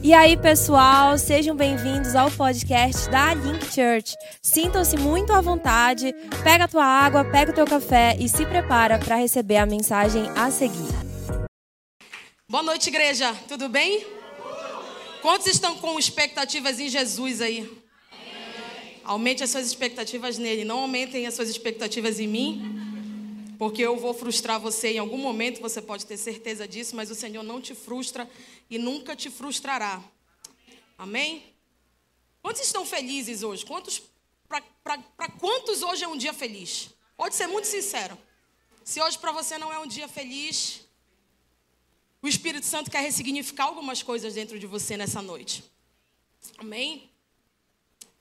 E aí, pessoal, sejam bem-vindos ao podcast da Link Church. Sintam-se muito à vontade, pega a tua água, pega o teu café e se prepara para receber a mensagem a seguir. Boa noite, igreja. Tudo bem? Quantos estão com expectativas em Jesus aí? Aumente as suas expectativas nele, não aumentem as suas expectativas em mim porque eu vou frustrar você em algum momento, você pode ter certeza disso, mas o Senhor não te frustra e nunca te frustrará. Amém? Quantos estão felizes hoje? Quantos para quantos hoje é um dia feliz? Pode ser muito sincero. Se hoje para você não é um dia feliz, o Espírito Santo quer ressignificar algumas coisas dentro de você nessa noite. Amém?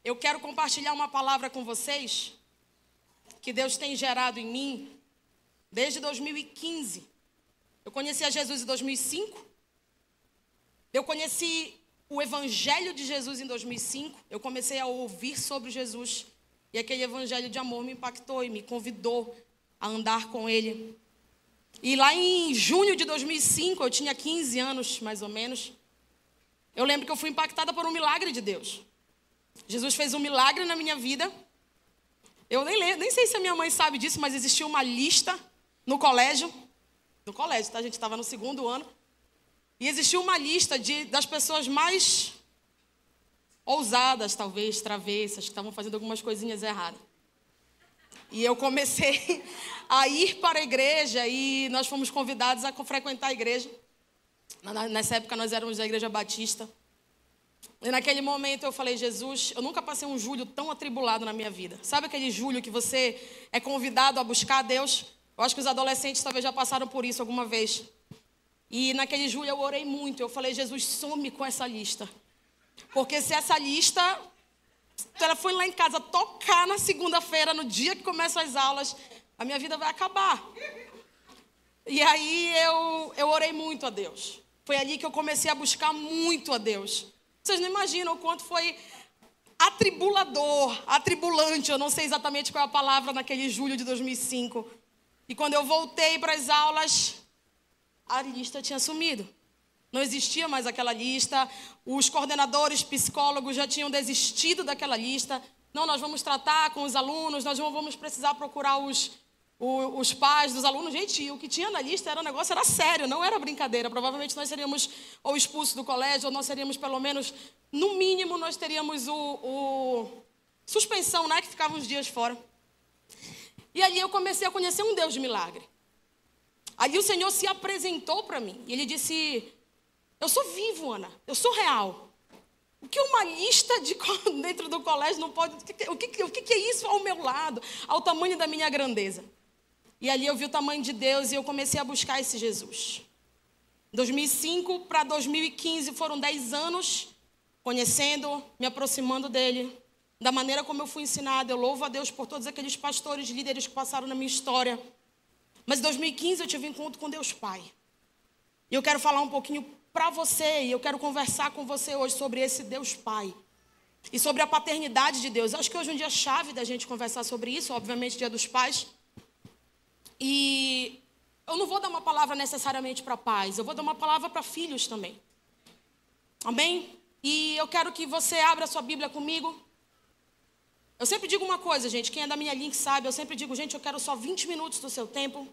Eu quero compartilhar uma palavra com vocês que Deus tem gerado em mim desde 2015. Eu conheci a Jesus em 2005. Eu conheci o Evangelho de Jesus em 2005. Eu comecei a ouvir sobre Jesus. E aquele Evangelho de amor me impactou e me convidou a andar com Ele. E lá em junho de 2005, eu tinha 15 anos mais ou menos. Eu lembro que eu fui impactada por um milagre de Deus. Jesus fez um milagre na minha vida. Eu nem, lembro, nem sei se a minha mãe sabe disso, mas existia uma lista no colégio, no colégio, tá? A gente estava no segundo ano. E existia uma lista de, das pessoas mais ousadas, talvez, travessas, que estavam fazendo algumas coisinhas erradas. E eu comecei a ir para a igreja e nós fomos convidados a frequentar a igreja. Nessa época nós éramos da igreja batista. E naquele momento eu falei, Jesus, eu nunca passei um julho tão atribulado na minha vida. Sabe aquele julho que você é convidado a buscar a Deus? Eu acho que os adolescentes talvez já passaram por isso alguma vez. E naquele julho eu orei muito. Eu falei, Jesus, some com essa lista. Porque se essa lista, ela foi lá em casa tocar na segunda-feira, no dia que começam as aulas, a minha vida vai acabar. E aí eu, eu orei muito a Deus. Foi ali que eu comecei a buscar muito a Deus. Vocês não imaginam o quanto foi atribulador, atribulante, eu não sei exatamente qual é a palavra naquele julho de 2005. E quando eu voltei para as aulas, a lista tinha sumido. Não existia mais aquela lista. Os coordenadores, psicólogos já tinham desistido daquela lista. Não, nós vamos tratar com os alunos, nós não vamos precisar procurar os, os, os pais dos alunos. Gente, o que tinha na lista era um negócio, era sério, não era brincadeira. Provavelmente nós seríamos ou expulsos do colégio, ou nós seríamos pelo menos, no mínimo, nós teríamos o, o suspensão, né? Que ficava uns dias fora. E ali eu comecei a conhecer um Deus de milagre. Ali o Senhor se apresentou para mim. E ele disse: Eu sou vivo, Ana. Eu sou real. O que uma lista de dentro do colégio não pode. O que, o que é isso ao meu lado? Ao tamanho da minha grandeza. E ali eu vi o tamanho de Deus e eu comecei a buscar esse Jesus. 2005 para 2015 foram 10 anos conhecendo, me aproximando dele, da maneira como eu fui ensinada. Eu louvo a Deus por todos aqueles pastores, líderes que passaram na minha história. Mas em 2015 eu tive um encontro com Deus Pai. E eu quero falar um pouquinho para você, e eu quero conversar com você hoje sobre esse Deus Pai. E sobre a paternidade de Deus. Acho que hoje é um dia chave da gente conversar sobre isso, obviamente, Dia dos Pais. E eu não vou dar uma palavra necessariamente para pais, eu vou dar uma palavra para filhos também. Amém? E eu quero que você abra sua Bíblia comigo eu sempre digo uma coisa, gente, quem é da minha link sabe, eu sempre digo, gente, eu quero só 20 minutos do seu tempo.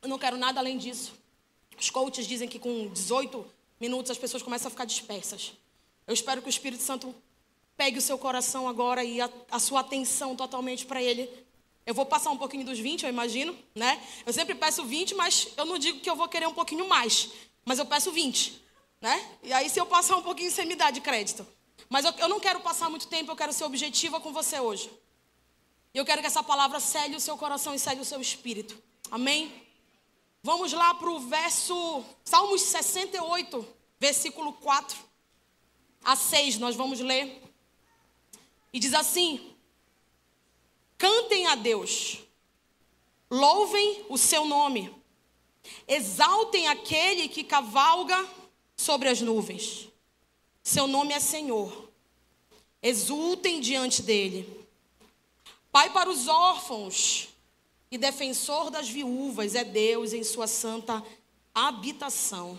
Eu não quero nada além disso. Os coaches dizem que com 18 minutos as pessoas começam a ficar dispersas. Eu espero que o Espírito Santo pegue o seu coração agora e a, a sua atenção totalmente para ele. Eu vou passar um pouquinho dos 20, eu imagino, né? Eu sempre peço 20, mas eu não digo que eu vou querer um pouquinho mais, mas eu peço 20, né? E aí se eu passar um pouquinho, você me dá de crédito. Mas eu, eu não quero passar muito tempo, eu quero ser objetiva com você hoje. Eu quero que essa palavra cele o seu coração e cele o seu espírito. Amém? Vamos lá para o verso, Salmos 68, versículo 4 a 6, nós vamos ler. E diz assim: Cantem a Deus, louvem o seu nome, exaltem aquele que cavalga sobre as nuvens. Seu nome é Senhor. Exultem diante dele. Pai para os órfãos e defensor das viúvas é Deus em sua santa habitação.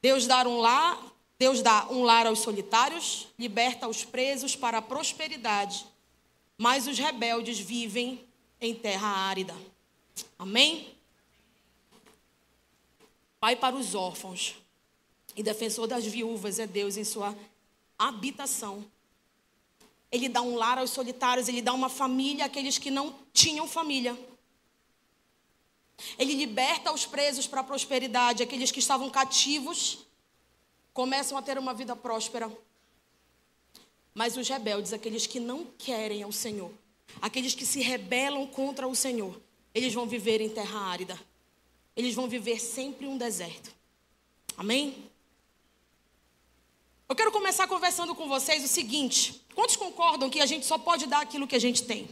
Deus dá um lar, Deus dá um lar aos solitários, liberta os presos para a prosperidade, mas os rebeldes vivem em terra árida. Amém? Pai para os órfãos e defensor das viúvas é Deus em sua habitação. Ele dá um lar aos solitários, ele dá uma família àqueles que não tinham família. Ele liberta os presos para a prosperidade, aqueles que estavam cativos começam a ter uma vida próspera. Mas os rebeldes, aqueles que não querem ao Senhor, aqueles que se rebelam contra o Senhor, eles vão viver em terra árida. Eles vão viver sempre um deserto. Amém? Eu quero começar conversando com vocês o seguinte: quantos concordam que a gente só pode dar aquilo que a gente tem?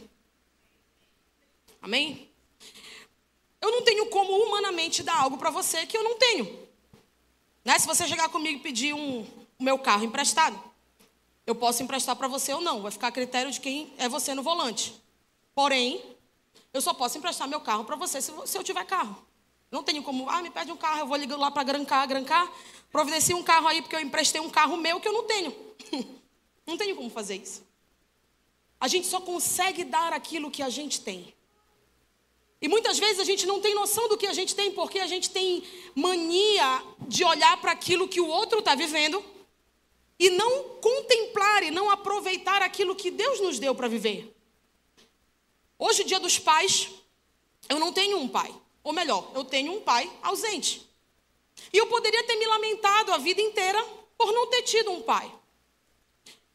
Amém? Eu não tenho como humanamente dar algo para você que eu não tenho. Né? Se você chegar comigo e pedir um, o meu carro emprestado, eu posso emprestar para você ou não. Vai ficar a critério de quem é você no volante. Porém, eu só posso emprestar meu carro para você se, se, eu tiver carro. Não tenho como, ah, me pede um carro, eu vou ligar lá para Grancar, Grancar, providencie um carro aí porque eu emprestei um carro meu que eu não tenho. não tenho como fazer isso. A gente só consegue dar aquilo que a gente tem. E muitas vezes a gente não tem noção do que a gente tem, porque a gente tem mania de olhar para aquilo que o outro está vivendo e não contemplar e não aproveitar aquilo que Deus nos deu para viver. Hoje, dia dos pais, eu não tenho um pai. Ou melhor, eu tenho um pai ausente. E eu poderia ter me lamentado a vida inteira por não ter tido um pai.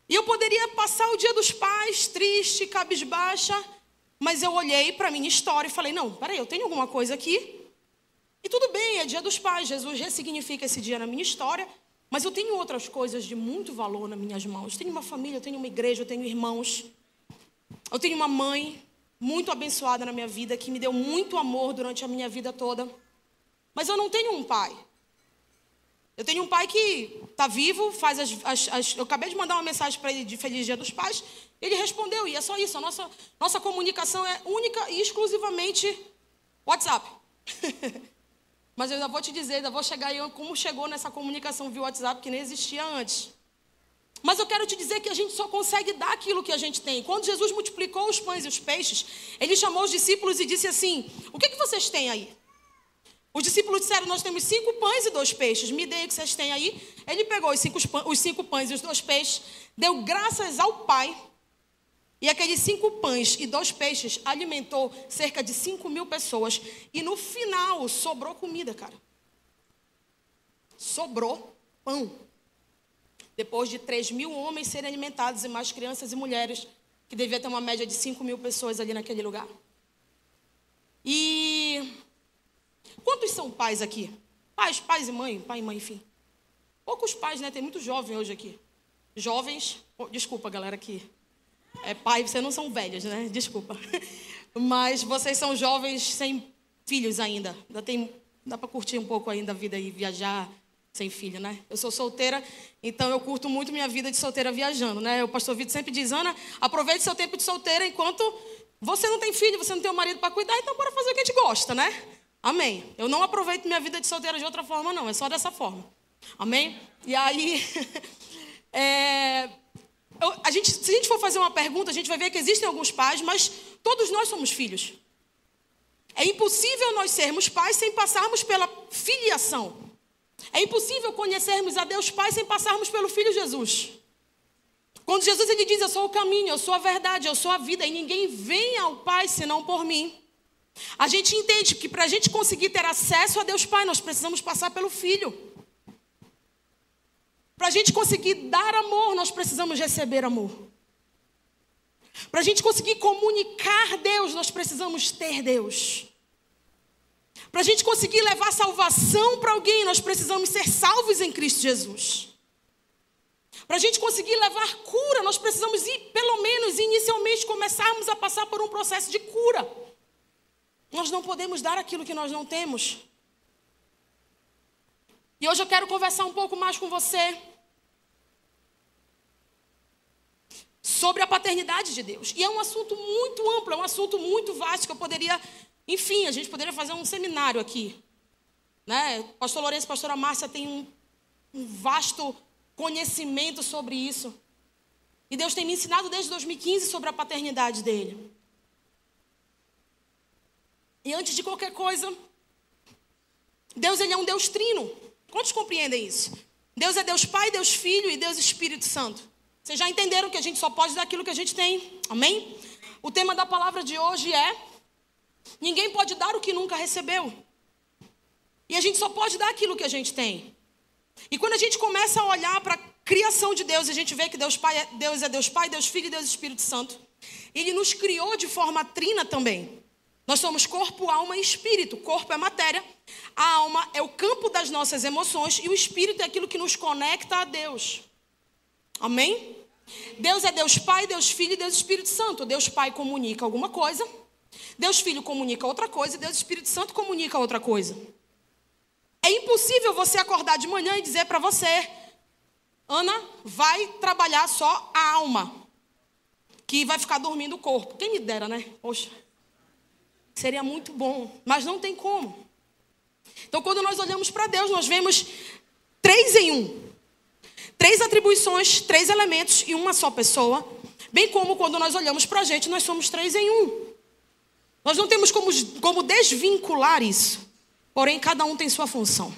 E eu poderia passar o dia dos pais triste, cabisbaixa, mas eu olhei para a minha história e falei: não, peraí, eu tenho alguma coisa aqui. E tudo bem, é dia dos pais, Jesus ressignifica esse dia na minha história, mas eu tenho outras coisas de muito valor nas minhas mãos. Eu tenho uma família, eu tenho uma igreja, eu tenho irmãos. Eu tenho uma mãe muito abençoada na minha vida, que me deu muito amor durante a minha vida toda. Mas eu não tenho um pai. Eu tenho um pai que está vivo, faz as, as, as, Eu acabei de mandar uma mensagem para ele de Feliz Dia dos Pais. Ele respondeu, e é só isso. A nossa, nossa comunicação é única e exclusivamente WhatsApp. Mas eu ainda vou te dizer, ainda vou chegar aí como chegou nessa comunicação via WhatsApp que nem existia antes. Mas eu quero te dizer que a gente só consegue dar aquilo que a gente tem. Quando Jesus multiplicou os pães e os peixes, ele chamou os discípulos e disse assim: O que, que vocês têm aí? Os discípulos disseram: Nós temos cinco pães e dois peixes. Me deem o que vocês têm aí. Ele pegou os cinco, os cinco pães e os dois peixes, deu graças ao Pai. E aqueles cinco pães e dois peixes alimentou cerca de cinco mil pessoas. E no final sobrou comida, cara. Sobrou pão. Depois de três mil homens serem alimentados e mais crianças e mulheres, que devia ter uma média de cinco mil pessoas ali naquele lugar. E Quantos são pais aqui? Pais, pais e mãe, pai e mãe, enfim. Poucos pais, né? Tem muito jovem hoje aqui. Jovens, oh, desculpa, galera, que é pai, vocês não são velhos, né? Desculpa. Mas vocês são jovens sem filhos ainda. Ainda tem, dá para curtir um pouco ainda a vida e viajar sem filho, né? Eu sou solteira, então eu curto muito minha vida de solteira viajando, né? O pastor Vitor sempre diz, Ana, aproveite seu tempo de solteira enquanto você não tem filho, você não tem um marido para cuidar, então bora fazer o que a gente gosta, né? Amém. Eu não aproveito minha vida de solteira de outra forma, não. É só dessa forma. Amém? E aí, é, eu, a gente, se a gente for fazer uma pergunta, a gente vai ver que existem alguns pais, mas todos nós somos filhos. É impossível nós sermos pais sem passarmos pela filiação. É impossível conhecermos a Deus Pai sem passarmos pelo Filho Jesus. Quando Jesus ele diz: Eu sou o caminho, eu sou a verdade, eu sou a vida, e ninguém vem ao Pai senão por mim. A gente entende que para a gente conseguir ter acesso a Deus Pai, nós precisamos passar pelo Filho. Para a gente conseguir dar amor, nós precisamos receber amor. Para a gente conseguir comunicar Deus, nós precisamos ter Deus. Para a gente conseguir levar salvação para alguém, nós precisamos ser salvos em Cristo Jesus. Para a gente conseguir levar cura, nós precisamos, ir, pelo menos inicialmente, começarmos a passar por um processo de cura. Nós não podemos dar aquilo que nós não temos. E hoje eu quero conversar um pouco mais com você sobre a paternidade de Deus. E é um assunto muito amplo, é um assunto muito vasto que eu poderia, enfim, a gente poderia fazer um seminário aqui. Né? Pastor Lourenço e pastora Márcia têm um um vasto conhecimento sobre isso. E Deus tem me ensinado desde 2015 sobre a paternidade dele. E antes de qualquer coisa, Deus ele é um Deus trino. Quantos compreendem isso? Deus é Deus Pai, Deus Filho e Deus Espírito Santo. Vocês já entenderam que a gente só pode dar aquilo que a gente tem. Amém? O tema da palavra de hoje é: ninguém pode dar o que nunca recebeu. E a gente só pode dar aquilo que a gente tem. E quando a gente começa a olhar para a criação de Deus, a gente vê que Deus, Pai é, Deus é Deus Pai, Deus Filho e Deus Espírito Santo. Ele nos criou de forma trina também. Nós somos corpo, alma e espírito. Corpo é matéria, a alma é o campo das nossas emoções e o espírito é aquilo que nos conecta a Deus. Amém? Deus é Deus Pai, Deus Filho e Deus Espírito Santo. Deus Pai comunica alguma coisa, Deus Filho comunica outra coisa e Deus Espírito Santo comunica outra coisa. É impossível você acordar de manhã e dizer para você, Ana, vai trabalhar só a alma, que vai ficar dormindo o corpo. Quem me dera, né? Poxa. Seria muito bom, mas não tem como. Então, quando nós olhamos para Deus, nós vemos três em um: três atribuições, três elementos e uma só pessoa. Bem como quando nós olhamos para a gente, nós somos três em um. Nós não temos como, como desvincular isso. Porém, cada um tem sua função.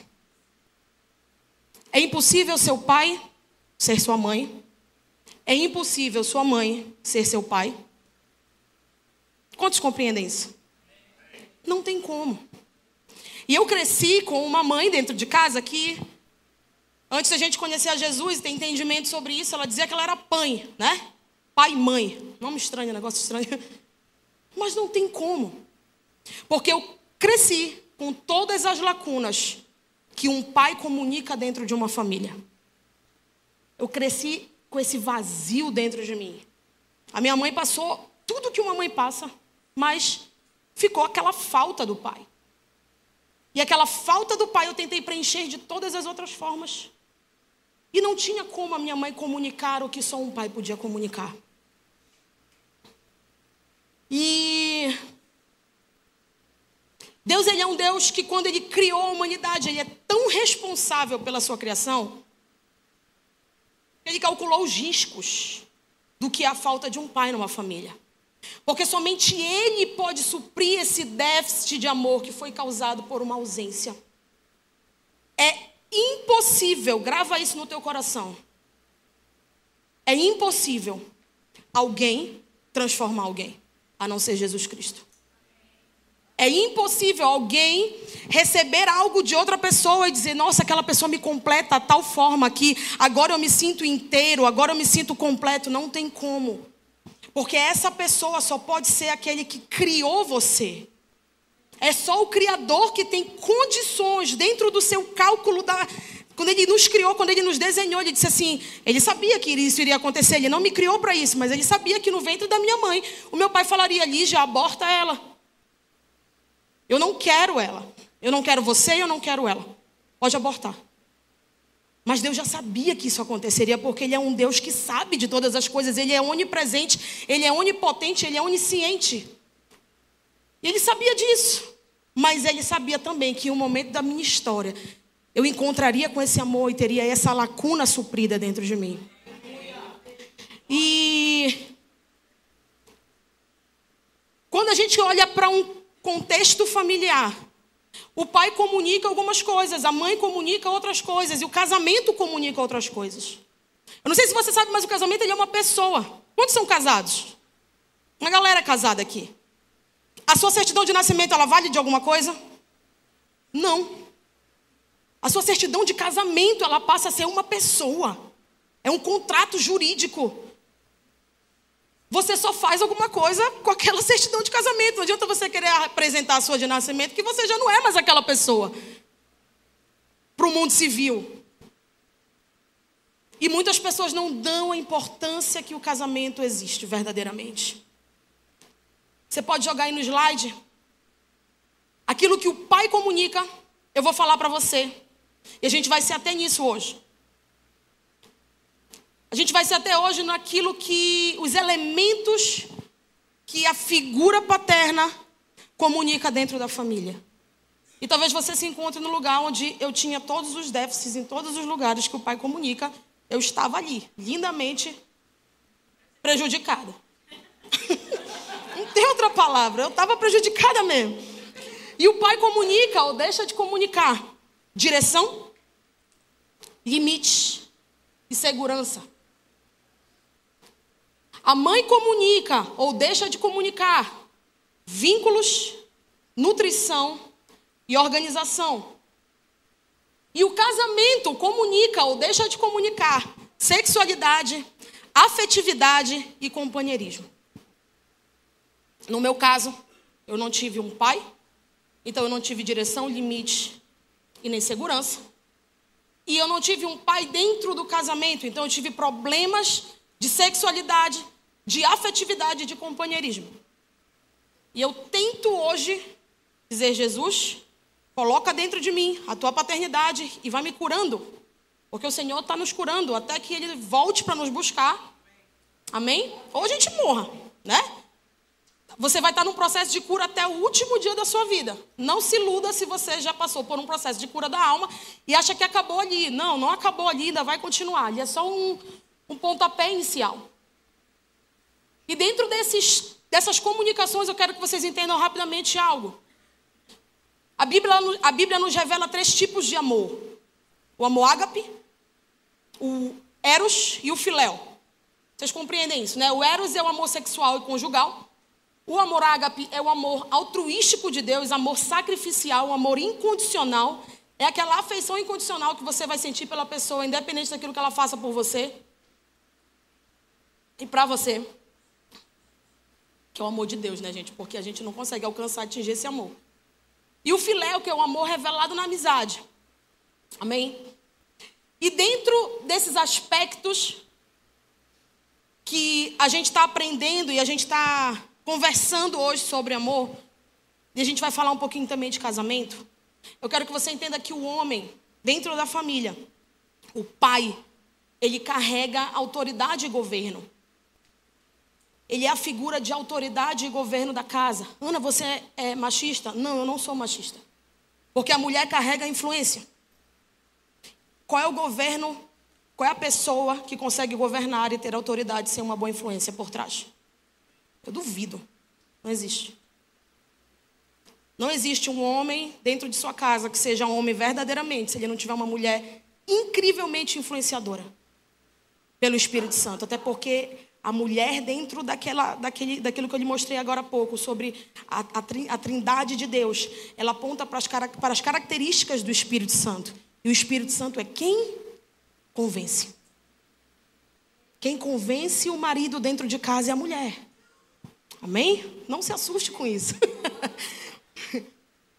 É impossível seu pai ser sua mãe. É impossível sua mãe ser seu pai. Quantos compreendem isso? Não tem como. E eu cresci com uma mãe dentro de casa que, antes da gente conhecer a Jesus e ter entendimento sobre isso, ela dizia que ela era pai, né? Pai e mãe. Nome estranho, negócio estranho. Mas não tem como. Porque eu cresci com todas as lacunas que um pai comunica dentro de uma família. Eu cresci com esse vazio dentro de mim. A minha mãe passou tudo que uma mãe passa, mas ficou aquela falta do pai. E aquela falta do pai eu tentei preencher de todas as outras formas. E não tinha como a minha mãe comunicar o que só um pai podia comunicar. E Deus ele é um Deus que quando ele criou a humanidade, ele é tão responsável pela sua criação, ele calculou os riscos do que é a falta de um pai numa família. Porque somente Ele pode suprir esse déficit de amor que foi causado por uma ausência. É impossível, grava isso no teu coração. É impossível alguém transformar alguém, a não ser Jesus Cristo. É impossível alguém receber algo de outra pessoa e dizer: Nossa, aquela pessoa me completa a tal forma que agora eu me sinto inteiro, agora eu me sinto completo. Não tem como. Porque essa pessoa só pode ser aquele que criou você. É só o Criador que tem condições dentro do seu cálculo da. Quando ele nos criou, quando ele nos desenhou, ele disse assim: ele sabia que isso iria acontecer. Ele não me criou para isso, mas ele sabia que no ventre da minha mãe, o meu pai falaria: Lígia, aborta ela. Eu não quero ela. Eu não quero você e eu não quero ela. Pode abortar. Mas Deus já sabia que isso aconteceria, porque Ele é um Deus que sabe de todas as coisas, Ele é onipresente, Ele é onipotente, Ele é onisciente. E Ele sabia disso. Mas Ele sabia também que em um momento da minha história, eu encontraria com esse amor e teria essa lacuna suprida dentro de mim. E quando a gente olha para um contexto familiar, o pai comunica algumas coisas, a mãe comunica outras coisas e o casamento comunica outras coisas. Eu não sei se você sabe, mas o casamento é uma pessoa. Quantos são casados? Uma galera casada aqui. A sua certidão de nascimento ela vale de alguma coisa? Não. A sua certidão de casamento ela passa a ser uma pessoa. É um contrato jurídico. Você só faz alguma coisa com aquela certidão de casamento. Não adianta você querer apresentar a sua de nascimento, que você já não é mais aquela pessoa para o mundo civil. E muitas pessoas não dão a importância que o casamento existe verdadeiramente. Você pode jogar aí no slide. Aquilo que o pai comunica, eu vou falar para você. E a gente vai ser até nisso hoje. A gente vai ser até hoje naquilo que os elementos que a figura paterna comunica dentro da família. E talvez você se encontre no lugar onde eu tinha todos os déficits em todos os lugares que o pai comunica. Eu estava ali, lindamente prejudicada. Não tem outra palavra, eu estava prejudicada mesmo. E o pai comunica ou deixa de comunicar direção, limite e segurança. A mãe comunica ou deixa de comunicar vínculos, nutrição e organização. E o casamento comunica ou deixa de comunicar sexualidade, afetividade e companheirismo. No meu caso, eu não tive um pai, então eu não tive direção, limite e nem segurança. E eu não tive um pai dentro do casamento, então eu tive problemas de sexualidade, de afetividade de companheirismo. E eu tento hoje dizer, Jesus, Coloca dentro de mim a tua paternidade e vai me curando. Porque o Senhor está nos curando até que Ele volte para nos buscar. Amém? Ou a gente morra, né? Você vai estar num processo de cura até o último dia da sua vida. Não se iluda se você já passou por um processo de cura da alma e acha que acabou ali. Não, não acabou ali, ainda vai continuar. Ali é só um, um pontapé inicial. E dentro desses, dessas comunicações, eu quero que vocês entendam rapidamente algo. A Bíblia, a Bíblia nos revela três tipos de amor: o amor ágape, o eros e o filéu. Vocês compreendem isso, né? O eros é o amor sexual e conjugal. O amor ágape é o amor altruístico de Deus, amor sacrificial, amor incondicional. É aquela afeição incondicional que você vai sentir pela pessoa, independente daquilo que ela faça por você e para você. Que é o amor de Deus, né, gente? Porque a gente não consegue alcançar, atingir esse amor. E o filéu, que é o amor revelado na amizade. Amém? E dentro desses aspectos que a gente está aprendendo e a gente está conversando hoje sobre amor, e a gente vai falar um pouquinho também de casamento, eu quero que você entenda que o homem, dentro da família, o pai, ele carrega autoridade e governo. Ele é a figura de autoridade e governo da casa. Ana, você é, é machista? Não, eu não sou machista. Porque a mulher carrega a influência. Qual é o governo, qual é a pessoa que consegue governar e ter autoridade sem uma boa influência por trás? Eu duvido. Não existe. Não existe um homem dentro de sua casa que seja um homem verdadeiramente, se ele não tiver uma mulher incrivelmente influenciadora pelo Espírito Santo. Até porque a mulher dentro daquela, daquele, daquilo que eu lhe mostrei agora há pouco, sobre a, a, trindade de Deus. Ela aponta para as, para as características do Espírito Santo. E o Espírito Santo é quem convence. Quem convence o marido dentro de casa é a mulher. Amém? Não se assuste com isso.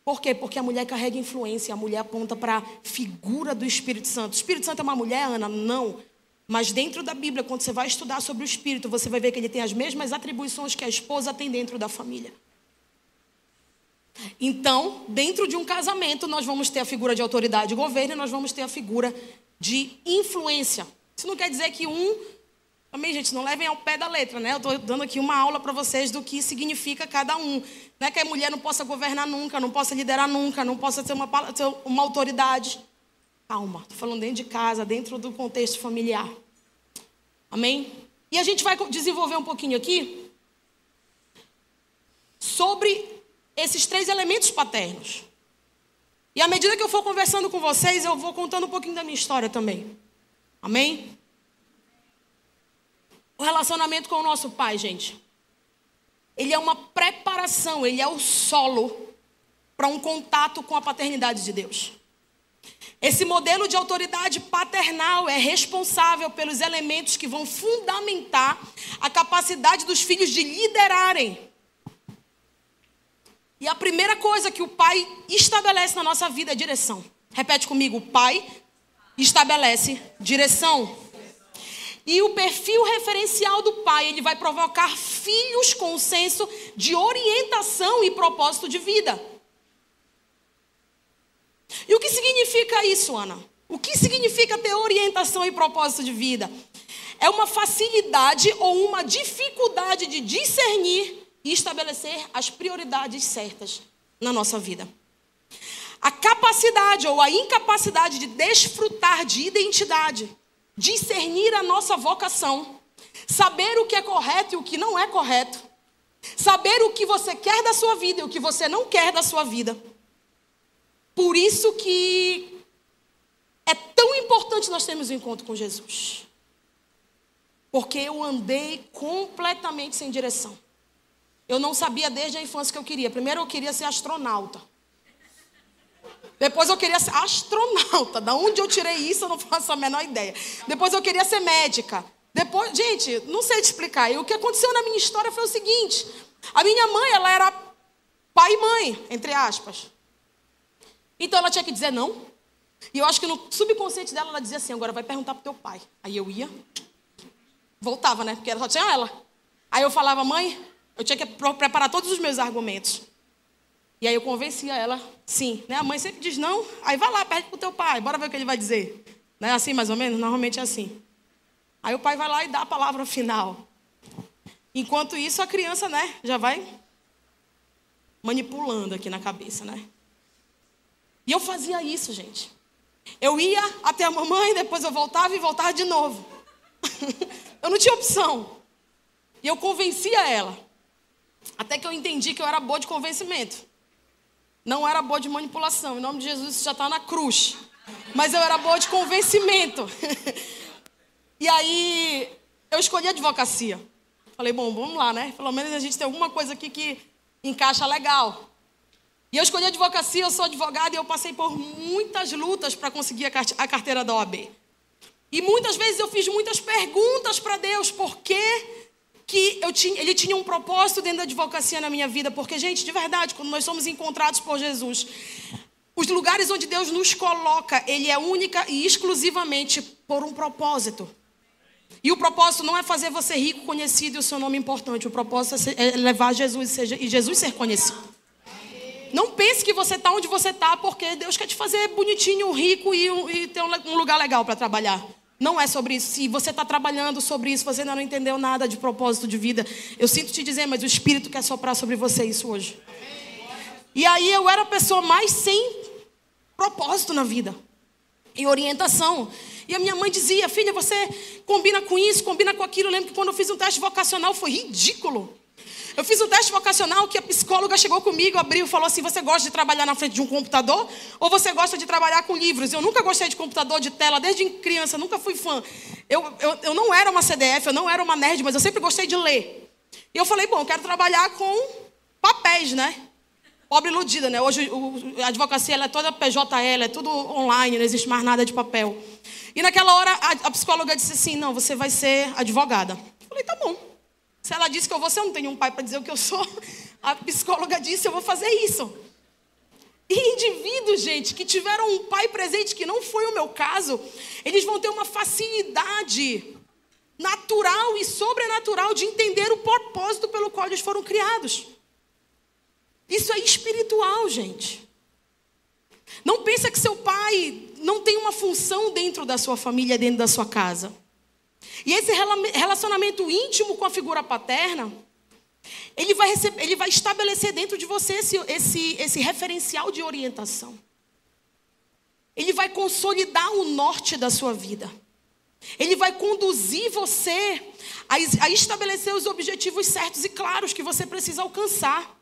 Por quê? Porque a mulher carrega influência, a mulher aponta para a figura do Espírito Santo. O Espírito Santo é uma mulher, Ana? Não. Mas dentro da Bíblia, quando você vai estudar sobre o Espírito, você vai ver que ele tem as mesmas atribuições que a esposa tem dentro da família. Então, dentro de um casamento, nós vamos ter a figura de autoridade e governo e nós vamos ter a figura de influência. Isso não quer dizer que um. Também, gente, não levem ao pé da letra, né? Eu estou dando aqui uma aula para vocês do que significa cada um. Não é que a mulher não possa governar nunca, não possa liderar nunca, não possa ter uma, ter uma autoridade. Calma, estou falando dentro de casa, dentro do contexto familiar. Amém? E a gente vai desenvolver um pouquinho aqui sobre esses três elementos paternos. E à medida que eu for conversando com vocês, eu vou contando um pouquinho da minha história também. Amém? O relacionamento com o nosso pai, gente. Ele é uma preparação, ele é o solo para um contato com a paternidade de Deus. Esse modelo de autoridade paternal é responsável pelos elementos que vão fundamentar a capacidade dos filhos de liderarem. E a primeira coisa que o pai estabelece na nossa vida é direção. Repete comigo: o pai estabelece direção. E o perfil referencial do pai, ele vai provocar filhos com senso de orientação e propósito de vida. E o que significa isso, Ana? O que significa ter orientação e propósito de vida? É uma facilidade ou uma dificuldade de discernir e estabelecer as prioridades certas na nossa vida. a capacidade ou a incapacidade de desfrutar de identidade, discernir a nossa vocação, saber o que é correto e o que não é correto, saber o que você quer da sua vida e o que você não quer da sua vida. Por isso que é tão importante nós termos um encontro com Jesus. Porque eu andei completamente sem direção. Eu não sabia desde a infância o que eu queria. Primeiro eu queria ser astronauta. Depois eu queria ser astronauta. Da onde eu tirei isso, eu não faço a menor ideia. Depois eu queria ser médica. Depois, gente, não sei te explicar. E o que aconteceu na minha história foi o seguinte: a minha mãe, ela era pai e mãe, entre aspas. Então ela tinha que dizer não. E eu acho que no subconsciente dela ela dizia assim: agora vai perguntar pro teu pai. Aí eu ia, voltava, né? Porque só tinha ela. Aí eu falava, mãe, eu tinha que preparar todos os meus argumentos. E aí eu convencia ela, sim. Né? A mãe sempre diz não, aí vai lá, pede pro teu pai, bora ver o que ele vai dizer. Não é assim mais ou menos? Normalmente é assim. Aí o pai vai lá e dá a palavra final. Enquanto isso, a criança, né, já vai manipulando aqui na cabeça, né? E eu fazia isso, gente. Eu ia até a mamãe, depois eu voltava e voltava de novo. eu não tinha opção. E eu convencia ela. Até que eu entendi que eu era boa de convencimento. Não era boa de manipulação. Em nome de Jesus, isso já está na cruz. Mas eu era boa de convencimento. e aí, eu escolhi advocacia. Falei, bom, vamos lá, né? Pelo menos a gente tem alguma coisa aqui que encaixa legal. E eu escolhi advocacia, eu sou advogada e eu passei por muitas lutas para conseguir a carteira da OAB. E muitas vezes eu fiz muitas perguntas para Deus, por que que eu tinha, ele tinha um propósito dentro da advocacia na minha vida, porque, gente, de verdade, quando nós somos encontrados por Jesus, os lugares onde Deus nos coloca, Ele é única e exclusivamente por um propósito. E o propósito não é fazer você rico, conhecido e o seu nome importante. O propósito é, é levar Jesus e Jesus ser conhecido. Não pense que você está onde você está porque Deus quer te fazer bonitinho, rico e, e ter um lugar legal para trabalhar. Não é sobre isso. Se você está trabalhando sobre isso, você ainda não entendeu nada de propósito de vida. Eu sinto te dizer, mas o Espírito quer soprar sobre você isso hoje. E aí eu era a pessoa mais sem propósito na vida. E orientação. E a minha mãe dizia, filha, você combina com isso, combina com aquilo. Eu lembro que quando eu fiz um teste vocacional foi ridículo. Eu fiz um teste vocacional que a psicóloga chegou comigo, abriu e falou assim: Você gosta de trabalhar na frente de um computador ou você gosta de trabalhar com livros? Eu nunca gostei de computador, de tela, desde criança, nunca fui fã. Eu, eu, eu não era uma CDF, eu não era uma nerd, mas eu sempre gostei de ler. E eu falei: Bom, eu quero trabalhar com papéis, né? Pobre iludida, né? Hoje o, a advocacia é toda PJL, é tudo online, não existe mais nada de papel. E naquela hora a, a psicóloga disse assim: Não, você vai ser advogada. Eu falei: Tá bom. Se ela disse que eu vou ser, eu não tenho um pai para dizer o que eu sou. A psicóloga disse, eu vou fazer isso. E indivíduos, gente, que tiveram um pai presente, que não foi o meu caso, eles vão ter uma facilidade natural e sobrenatural de entender o propósito pelo qual eles foram criados. Isso é espiritual, gente. Não pensa que seu pai não tem uma função dentro da sua família, dentro da sua casa. E esse relacionamento íntimo com a figura paterna, ele vai, receber, ele vai estabelecer dentro de você esse, esse, esse referencial de orientação. Ele vai consolidar o norte da sua vida. Ele vai conduzir você a, a estabelecer os objetivos certos e claros que você precisa alcançar.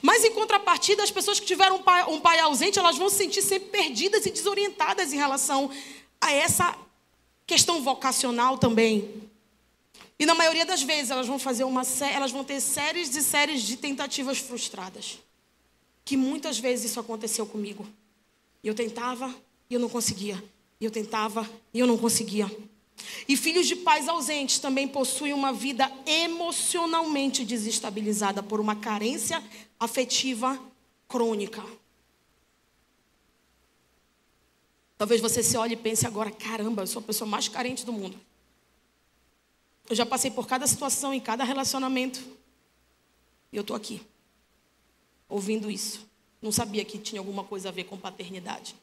Mas em contrapartida, as pessoas que tiveram um pai, um pai ausente, elas vão se sentir sempre perdidas e desorientadas em relação a essa questão vocacional também. E na maioria das vezes elas vão fazer uma elas vão ter séries e séries de tentativas frustradas. Que muitas vezes isso aconteceu comigo. Eu tentava e eu não conseguia. Eu tentava e eu não conseguia. E filhos de pais ausentes também possuem uma vida emocionalmente desestabilizada por uma carência afetiva crônica. Talvez você se olhe e pense agora: caramba, eu sou a pessoa mais carente do mundo. Eu já passei por cada situação, em cada relacionamento. E eu estou aqui, ouvindo isso. Não sabia que tinha alguma coisa a ver com paternidade.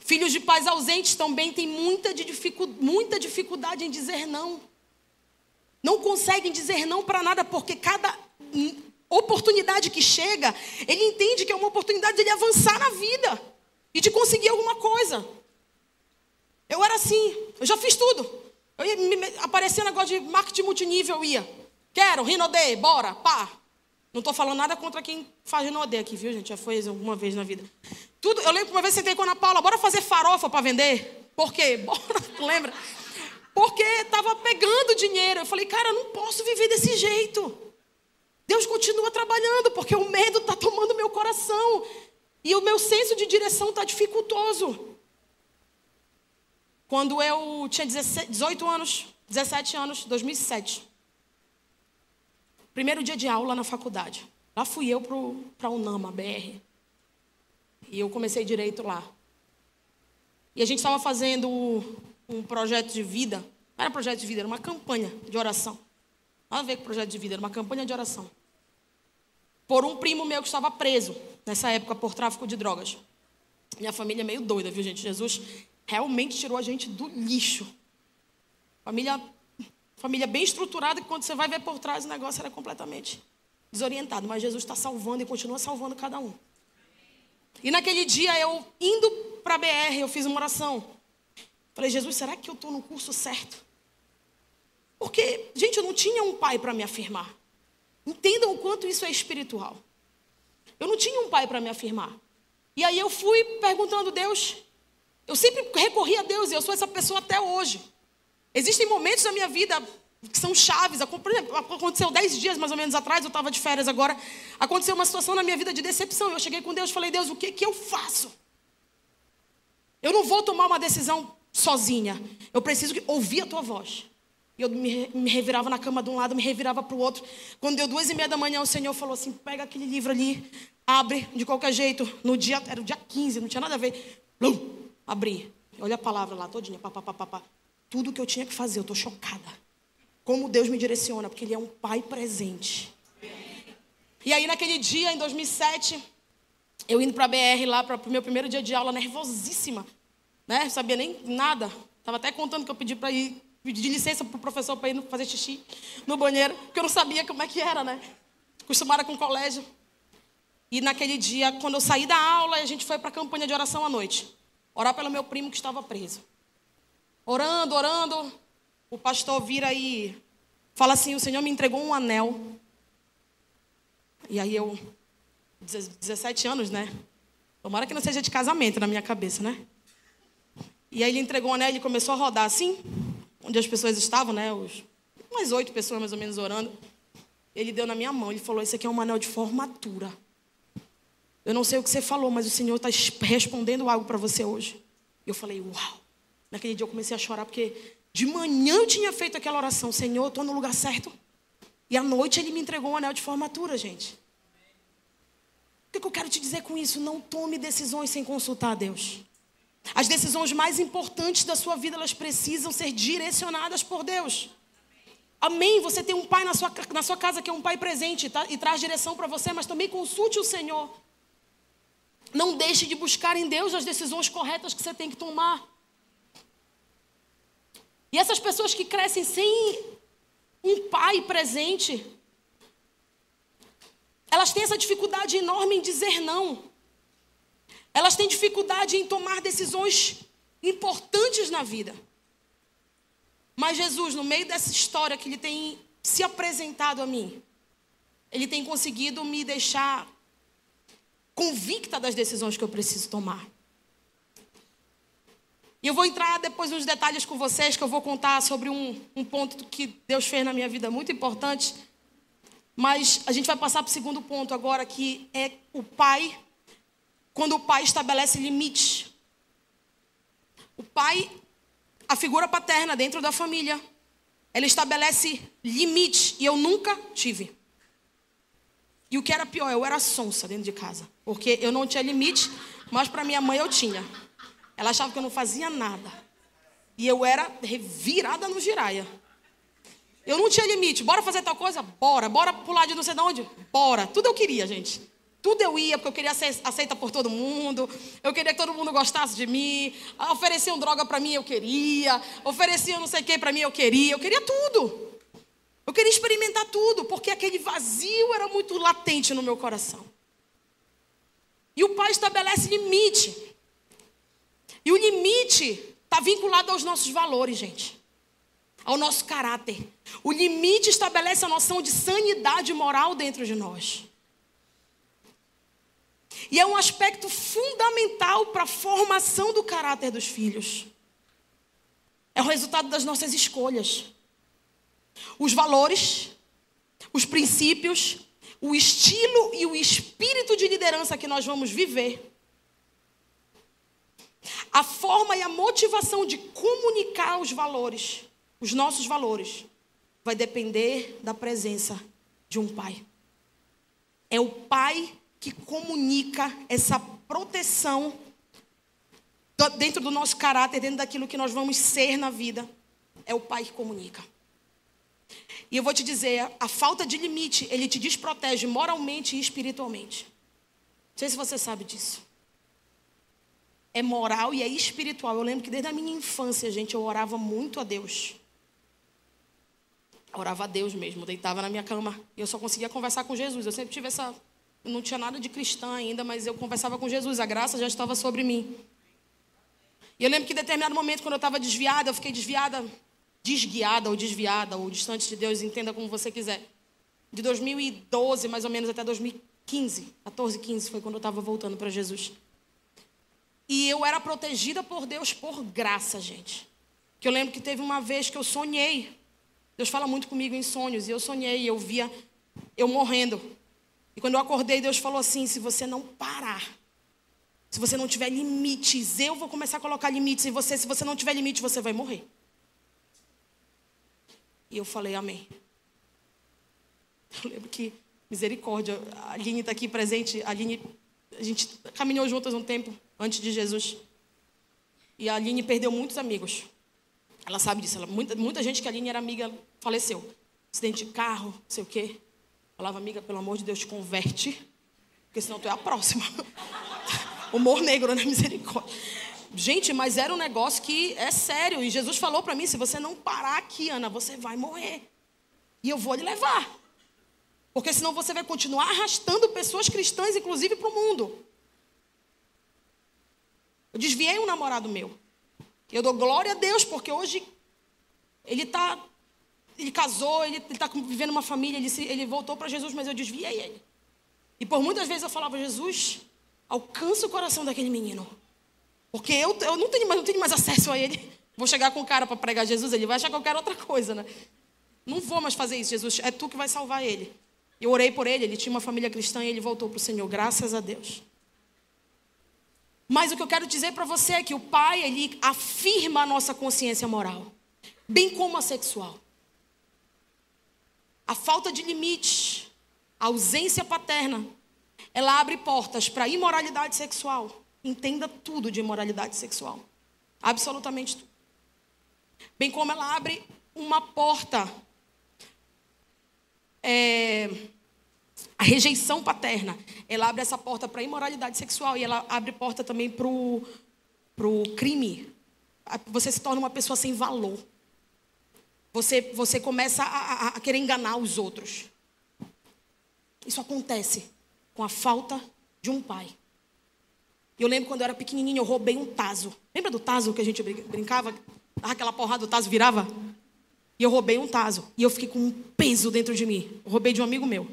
Filhos de pais ausentes também têm muita, dificu muita dificuldade em dizer não. Não conseguem dizer não para nada, porque cada oportunidade que chega, ele entende que é uma oportunidade dele avançar na vida e de conseguir alguma coisa. Eu era assim, eu já fiz tudo. Eu ia me, aparecer negócio de marketing multinível, eu ia. Quero, Rinode, bora, pá. Não estou falando nada contra quem faz Rinode aqui, viu, gente? Já foi alguma vez na vida. Tudo, eu lembro que uma vez sentei com a Ana Paula, bora fazer farofa para vender? Por quê? Bora, lembra? Porque estava pegando dinheiro. Eu falei, cara, eu não posso viver desse jeito. Deus continua trabalhando, porque o medo está tomando meu coração. E o meu senso de direção está dificultoso. Quando eu tinha 18 anos, 17 anos, 2007. Primeiro dia de aula na faculdade. Lá fui eu para a UNAMA, BR. E eu comecei direito lá. E a gente estava fazendo um projeto de vida. Não era projeto de vida, era uma campanha de oração. Nada a ver com projeto de vida, era uma campanha de oração. Por um primo meu que estava preso, nessa época, por tráfico de drogas. Minha família é meio doida, viu, gente? Jesus realmente tirou a gente do lixo. Família, família bem estruturada, que quando você vai ver por trás, o negócio era completamente desorientado. Mas Jesus está salvando e continua salvando cada um. E naquele dia, eu indo para a BR, eu fiz uma oração. Falei, Jesus, será que eu estou no curso certo? Porque, gente, eu não tinha um pai para me afirmar. Entendam o quanto isso é espiritual. Eu não tinha um pai para me afirmar. E aí eu fui perguntando a Deus. Eu sempre recorri a Deus e eu sou essa pessoa até hoje. Existem momentos na minha vida que são chaves. Aconteceu dez dias mais ou menos atrás, eu estava de férias agora. Aconteceu uma situação na minha vida de decepção. Eu cheguei com Deus e falei, Deus, o que, que eu faço? Eu não vou tomar uma decisão sozinha. Eu preciso ouvir a tua voz. Eu me, revirava na cama de um lado, me revirava para o outro. Quando deu duas e meia da manhã, o Senhor falou assim: pega aquele livro ali, abre de qualquer jeito. No dia, era o dia 15, não tinha nada a ver. Blum, abri. Olha a palavra lá, todinha. Pá, pá, pá, pá, pá. Tudo que eu tinha que fazer, eu estou chocada. Como Deus me direciona, porque Ele é um pai presente. E aí, naquele dia, em 2007, eu indo para a BR lá, para o meu primeiro dia de aula, nervosíssima. Né? Sabia nem nada. Estava até contando que eu pedi para ir Pedi licença para o professor para ir fazer xixi no banheiro, porque eu não sabia como é que era, né? Acostumada com o colégio. E naquele dia, quando eu saí da aula, a gente foi para a campanha de oração à noite. Orar pelo meu primo que estava preso. Orando, orando, o pastor vira e fala assim: O Senhor me entregou um anel. E aí eu, 17 anos, né? Tomara que não seja de casamento na minha cabeça, né? E aí ele entregou um anel e começou a rodar assim onde as pessoas estavam, né? Os, umas oito pessoas mais ou menos orando. Ele deu na minha mão, ele falou: Isso aqui é um anel de formatura. Eu não sei o que você falou, mas o Senhor está respondendo algo para você hoje. Eu falei: Uau! Naquele dia eu comecei a chorar, porque de manhã eu tinha feito aquela oração: Senhor, eu estou no lugar certo. E à noite ele me entregou um anel de formatura, gente. O que eu quero te dizer com isso? Não tome decisões sem consultar a Deus. As decisões mais importantes da sua vida, elas precisam ser direcionadas por Deus. Amém. Você tem um pai na sua, na sua casa que é um pai presente tá? e traz direção para você, mas também consulte o Senhor. Não deixe de buscar em Deus as decisões corretas que você tem que tomar. E essas pessoas que crescem sem um pai presente, elas têm essa dificuldade enorme em dizer não. Elas têm dificuldade em tomar decisões importantes na vida. Mas Jesus, no meio dessa história que ele tem se apresentado a mim, ele tem conseguido me deixar convicta das decisões que eu preciso tomar. E eu vou entrar depois nos detalhes com vocês, que eu vou contar sobre um, um ponto que Deus fez na minha vida muito importante. Mas a gente vai passar para o segundo ponto agora, que é o pai quando o pai estabelece limites. O pai, a figura paterna dentro da família, ela estabelece limites e eu nunca tive. E o que era pior, eu era sonsa dentro de casa, porque eu não tinha limite, mas para minha mãe eu tinha. Ela achava que eu não fazia nada. E eu era revirada no giraia. Eu não tinha limite. Bora fazer tal coisa? Bora. Bora pular de não sei de onde? Bora. Tudo eu queria, gente. Tudo eu ia, porque eu queria ser aceita por todo mundo. Eu queria que todo mundo gostasse de mim. Ofereciam droga para mim, eu queria. Ofereciam não sei o que para mim, eu queria. Eu queria tudo. Eu queria experimentar tudo, porque aquele vazio era muito latente no meu coração. E o pai estabelece limite. E o limite está vinculado aos nossos valores, gente. Ao nosso caráter. O limite estabelece a noção de sanidade moral dentro de nós. E é um aspecto fundamental para a formação do caráter dos filhos. É o resultado das nossas escolhas. Os valores, os princípios, o estilo e o espírito de liderança que nós vamos viver. A forma e a motivação de comunicar os valores, os nossos valores, vai depender da presença de um pai. É o pai que comunica essa proteção dentro do nosso caráter, dentro daquilo que nós vamos ser na vida. É o pai que comunica. E eu vou te dizer, a falta de limite, ele te desprotege moralmente e espiritualmente. Não sei se você sabe disso. É moral e é espiritual. Eu lembro que desde a minha infância, gente, eu orava muito a Deus. orava a Deus mesmo, deitava na minha cama. E eu só conseguia conversar com Jesus. Eu sempre tive essa. Eu não tinha nada de cristã ainda, mas eu conversava com Jesus. A graça já estava sobre mim. E eu lembro que em determinado momento, quando eu estava desviada, eu fiquei desviada desguiada ou desviada ou distante de Deus, entenda como você quiser. De 2012 mais ou menos até 2015, 14, 15 foi quando eu estava voltando para Jesus. E eu era protegida por Deus por graça, gente. Que eu lembro que teve uma vez que eu sonhei. Deus fala muito comigo em sonhos e eu sonhei, eu via eu morrendo. E quando eu acordei, Deus falou assim: se você não parar, se você não tiver limites, eu vou começar a colocar limites em você. Se você não tiver limite, você vai morrer. E eu falei, amém. Eu lembro que, misericórdia, a Aline está aqui presente. A Aline, a gente caminhou juntas um tempo antes de Jesus. E a Aline perdeu muitos amigos. Ela sabe disso. Ela, muita, muita gente que a Aline era amiga faleceu. Acidente de carro, não sei o quê. Falava, amiga, pelo amor de Deus, te converte. Porque senão tu é a próxima. Humor negro, né? Misericórdia. Gente, mas era um negócio que é sério. E Jesus falou para mim: se você não parar aqui, Ana, você vai morrer. E eu vou lhe levar. Porque senão você vai continuar arrastando pessoas cristãs, inclusive, para o mundo. Eu desviei um namorado meu. Eu dou glória a Deus, porque hoje ele está. Ele casou, ele está vivendo uma família, ele, se, ele voltou para Jesus, mas eu desviei ele. E por muitas vezes eu falava, Jesus, alcança o coração daquele menino. Porque eu, eu não, tenho mais, não tenho mais acesso a ele. Vou chegar com o cara para pregar Jesus, ele vai achar que eu quero outra coisa, né? Não vou mais fazer isso, Jesus. É tu que vai salvar ele. Eu orei por ele, ele tinha uma família cristã e ele voltou para o Senhor, graças a Deus. Mas o que eu quero dizer para você é que o Pai, ele afirma a nossa consciência moral, bem como a sexual. A falta de limites, a ausência paterna, ela abre portas para imoralidade sexual entenda tudo de imoralidade sexual. Absolutamente tudo. Bem como ela abre uma porta. É, a rejeição paterna. Ela abre essa porta para a imoralidade sexual e ela abre porta também para o crime. Você se torna uma pessoa sem valor. Você, você começa a, a, a querer enganar os outros. Isso acontece com a falta de um pai. Eu lembro quando eu era pequenininho, eu roubei um taso. Lembra do taso que a gente brincava? Dava aquela porrada, o taso virava? E eu roubei um taso. E eu fiquei com um peso dentro de mim. Eu roubei de um amigo meu.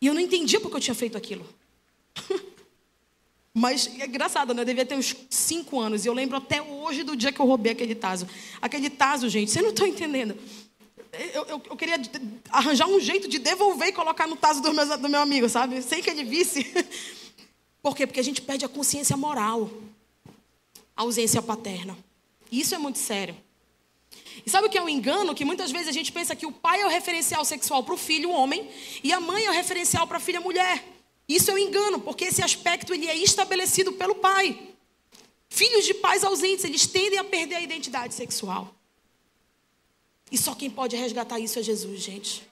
E eu não entendia porque eu tinha feito aquilo. Mas é engraçado, né? Eu devia ter uns cinco anos. E eu lembro até hoje do dia que eu roubei aquele taso. Aquele taso, gente, vocês não estão entendendo. Eu, eu, eu, queria arranjar um jeito de devolver e colocar no taso do meu, do meu amigo, sabe? Sem que ele visse. Por quê? Porque a gente perde a consciência moral, a ausência paterna. Isso é muito sério. E sabe o que é um engano? Que muitas vezes a gente pensa que o pai é o referencial sexual para o filho, o homem, e a mãe é o referencial para a filha, a mulher. Isso é um engano, porque esse aspecto ele é estabelecido pelo pai. Filhos de pais ausentes, eles tendem a perder a identidade sexual. E só quem pode resgatar isso é Jesus, gente.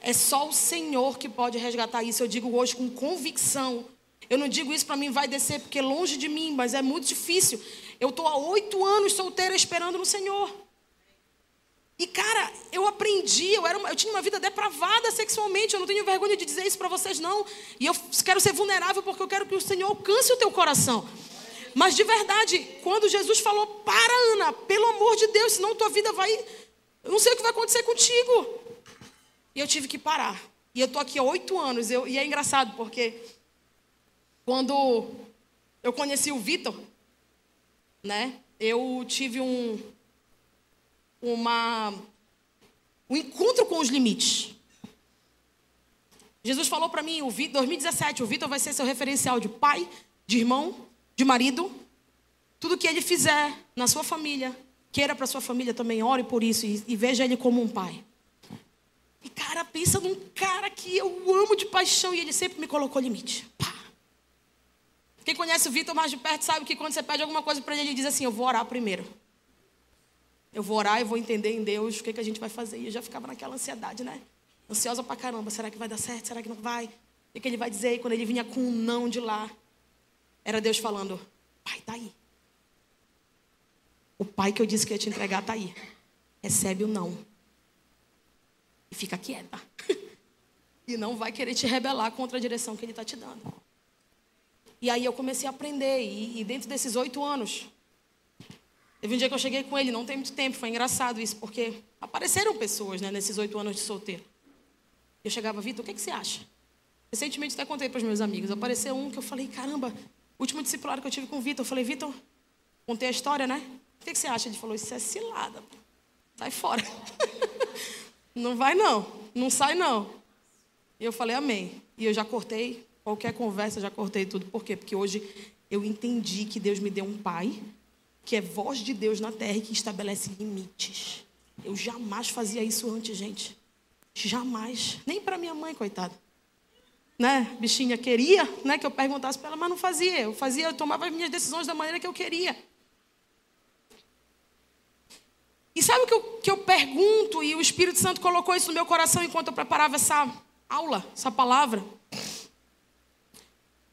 É só o Senhor que pode resgatar isso. Eu digo hoje com convicção, eu não digo isso para mim vai descer porque é longe de mim, mas é muito difícil. Eu estou há oito anos solteira esperando no Senhor. E, cara, eu aprendi, eu, era uma, eu tinha uma vida depravada sexualmente, eu não tenho vergonha de dizer isso para vocês, não. E eu quero ser vulnerável porque eu quero que o Senhor alcance o teu coração. Mas de verdade, quando Jesus falou, para, Ana, pelo amor de Deus, senão tua vida vai. Eu não sei o que vai acontecer contigo. E eu tive que parar. E eu tô aqui há oito anos. Eu, e é engraçado, porque quando eu conheci o Vitor, né? Eu tive um, uma, um encontro com os limites. Jesus falou para mim, o 2017, o Vitor vai ser seu referencial de pai, de irmão, de marido. Tudo que ele fizer na sua família, queira para sua família também, ore por isso e, e veja ele como um pai. E cara, pensa num cara que eu amo de paixão e ele sempre me colocou limite. Pá. Quem conhece o Vitor mais de perto sabe que quando você pede alguma coisa para ele, ele diz assim: Eu vou orar primeiro. Eu vou orar e vou entender em Deus o que, que a gente vai fazer. E eu já ficava naquela ansiedade, né? Ansiosa pra caramba. Será que vai dar certo? Será que não vai? O que ele vai dizer? E quando ele vinha com um não de lá, era Deus falando: Pai, tá aí. O pai que eu disse que ia te entregar tá aí. Recebe o não. E fica quieta. e não vai querer te rebelar contra a direção que ele está te dando. E aí eu comecei a aprender. E, e dentro desses oito anos, Teve um dia que eu cheguei com ele, não tem muito tempo, foi engraçado isso, porque apareceram pessoas né, nesses oito anos de solteiro. Eu chegava, Vitor, o que, que você acha? Recentemente até contei para os meus amigos. Apareceu um que eu falei, caramba, último discipulado que eu tive com o Vitor. Eu falei, Vitor, contei a história, né? O que, que você acha? Ele falou, isso é cilada. Sai fora. não vai não, não sai não. E eu falei, amém. E eu já cortei qualquer conversa, já cortei tudo. Por quê? Porque hoje eu entendi que Deus me deu um pai que é voz de Deus na terra e que estabelece limites. Eu jamais fazia isso antes, gente. Jamais. Nem para minha mãe, coitada. Né? Bichinha queria, né, que eu perguntasse para ela, mas não fazia. Eu fazia, eu tomava as minhas decisões da maneira que eu queria. E sabe o que eu, que eu pergunto, e o Espírito Santo colocou isso no meu coração enquanto eu preparava essa aula, essa palavra?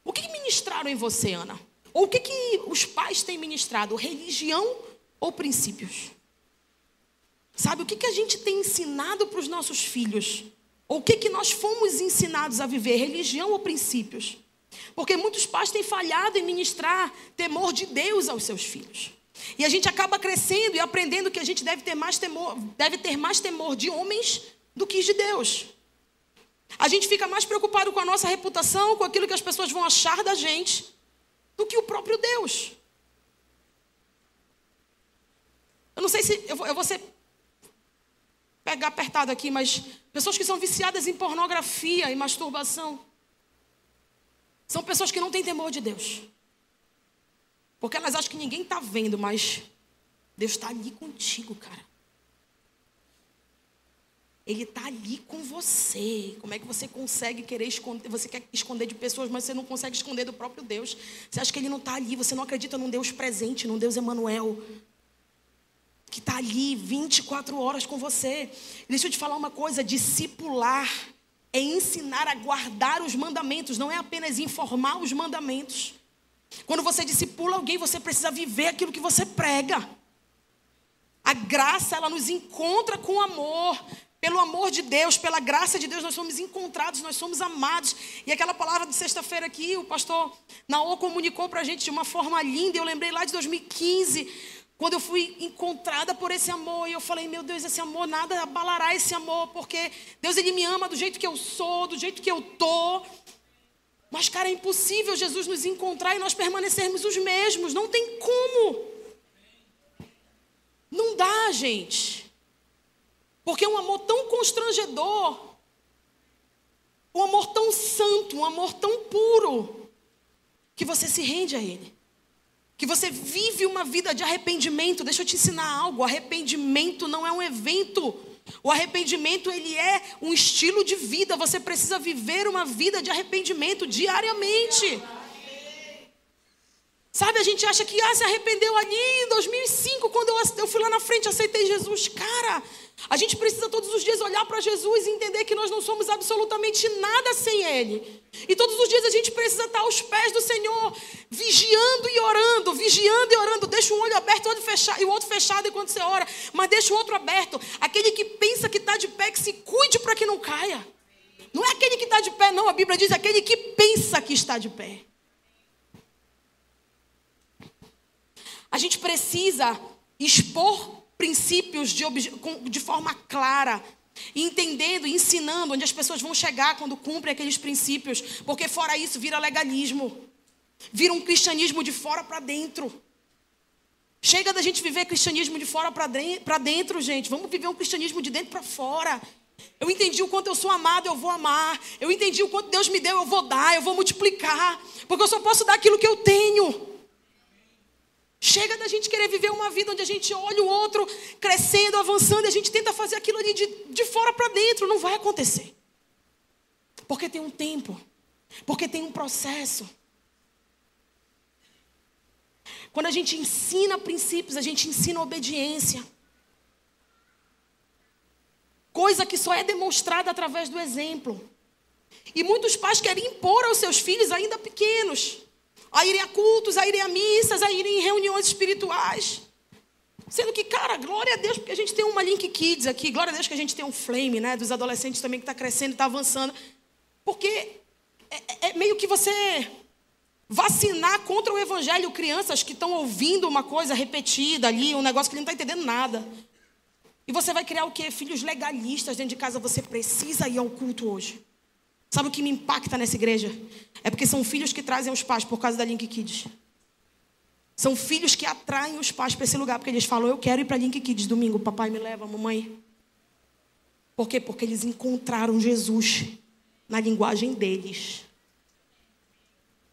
O que ministraram em você, Ana? Ou o que, que os pais têm ministrado? Religião ou princípios? Sabe, o que, que a gente tem ensinado para os nossos filhos? Ou o que, que nós fomos ensinados a viver? Religião ou princípios? Porque muitos pais têm falhado em ministrar temor de Deus aos seus filhos. E a gente acaba crescendo e aprendendo que a gente deve ter mais temor, deve ter mais temor de homens do que de Deus. A gente fica mais preocupado com a nossa reputação, com aquilo que as pessoas vão achar da gente, do que o próprio Deus. Eu não sei se eu vou, eu vou ser pegar apertado aqui, mas pessoas que são viciadas em pornografia e masturbação são pessoas que não têm temor de Deus. Porque elas acham que ninguém está vendo, mas Deus está ali contigo, cara. Ele está ali com você. Como é que você consegue querer esconder? Você quer esconder de pessoas, mas você não consegue esconder do próprio Deus. Você acha que ele não está ali? Você não acredita num Deus presente, num Deus Emanuel, que está ali 24 horas com você. Deixa eu te falar uma coisa: discipular é ensinar a guardar os mandamentos, não é apenas informar os mandamentos. Quando você discipula alguém, você precisa viver aquilo que você prega. A graça, ela nos encontra com amor. Pelo amor de Deus, pela graça de Deus, nós somos encontrados, nós somos amados. E aquela palavra de sexta-feira aqui, o pastor Naô comunicou para a gente de uma forma linda. Eu lembrei lá de 2015, quando eu fui encontrada por esse amor. E eu falei, meu Deus, esse amor, nada abalará esse amor, porque Deus, Ele me ama do jeito que eu sou, do jeito que eu tô. Mas, cara, é impossível Jesus nos encontrar e nós permanecermos os mesmos. Não tem como. Não dá, gente. Porque é um amor tão constrangedor, um amor tão santo, um amor tão puro, que você se rende a Ele. Que você vive uma vida de arrependimento. Deixa eu te ensinar algo: arrependimento não é um evento. O arrependimento ele é um estilo de vida. Você precisa viver uma vida de arrependimento diariamente. Sabe, a gente acha que ah, se arrependeu ali em 2005, quando eu, eu fui lá na frente, aceitei Jesus. Cara, A gente precisa todos os dias olhar para Jesus e entender que nós não somos absolutamente nada sem Ele. E todos os dias a gente precisa estar aos pés do Senhor, vigiando e orando, vigiando e orando. Deixa um olho aberto outro fechado, e o outro fechado enquanto você ora, mas deixa o outro aberto. Aquele que pensa que está de pé, que se cuide para que não caia. Não é aquele que está de pé, não. A Bíblia diz aquele que pensa que está de pé. A gente precisa expor princípios de, de forma clara, entendendo, ensinando onde as pessoas vão chegar quando cumprem aqueles princípios, porque fora isso vira legalismo, vira um cristianismo de fora para dentro. Chega da gente viver cristianismo de fora para dentro, gente. Vamos viver um cristianismo de dentro para fora. Eu entendi o quanto eu sou amado, eu vou amar. Eu entendi o quanto Deus me deu, eu vou dar, eu vou multiplicar. Porque eu só posso dar aquilo que eu tenho. Chega da gente querer viver uma vida onde a gente olha o outro crescendo, avançando, e a gente tenta fazer aquilo ali de, de fora para dentro. Não vai acontecer. Porque tem um tempo. Porque tem um processo. Quando a gente ensina princípios, a gente ensina obediência. Coisa que só é demonstrada através do exemplo. E muitos pais querem impor aos seus filhos ainda pequenos a irem a cultos, a irem a missas, a irem em reuniões espirituais. Sendo que, cara, glória a Deus, porque a gente tem uma Link Kids aqui, glória a Deus que a gente tem um flame, né, dos adolescentes também que está crescendo, está avançando. Porque é, é, é meio que você vacinar contra o evangelho crianças que estão ouvindo uma coisa repetida ali, um negócio que ele não está entendendo nada. E você vai criar o quê? Filhos legalistas dentro de casa. Você precisa ir ao culto hoje. Sabe o que me impacta nessa igreja? É porque são filhos que trazem os pais por causa da Link Kids. São filhos que atraem os pais para esse lugar, porque eles falam: Eu quero ir para Link Kids domingo, papai me leva, mamãe. Por quê? Porque eles encontraram Jesus na linguagem deles.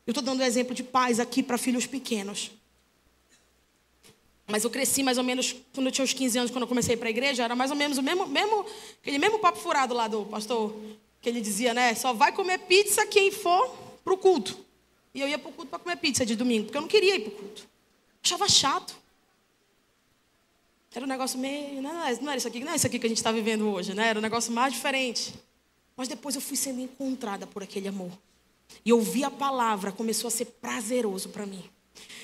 Eu estou dando um exemplo de pais aqui para filhos pequenos. Mas eu cresci mais ou menos quando eu tinha uns 15 anos, quando eu comecei para a igreja, era mais ou menos o mesmo, mesmo, aquele mesmo papo furado lá do pastor que ele dizia, né? Só vai comer pizza quem for para o culto. E eu ia para o culto para comer pizza de domingo, porque eu não queria ir para o culto. Achava chato. Era um negócio meio. Não, não era isso aqui, não é isso aqui que a gente está vivendo hoje, né? Era um negócio mais diferente. Mas depois eu fui sendo encontrada por aquele amor. E ouvir a palavra começou a ser prazeroso para mim.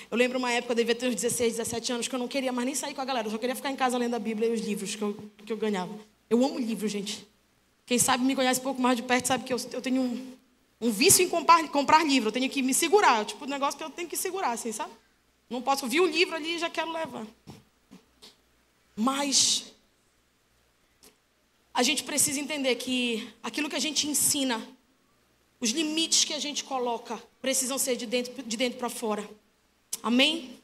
Eu lembro uma época, eu devia ter uns 16, 17 anos, que eu não queria mais nem sair com a galera. Eu só queria ficar em casa lendo a Bíblia e os livros que eu, que eu ganhava. Eu amo livros, gente. Quem sabe me conhece um pouco mais de perto sabe que eu, eu tenho um, um vício em comprar, comprar livro. Eu tenho que me segurar. Tipo, um negócio que eu tenho que segurar, assim, sabe? Não posso vir um livro ali e já quero levar. Mas a gente precisa entender que aquilo que a gente ensina, os limites que a gente coloca, precisam ser de dentro, de dentro para fora. Amém?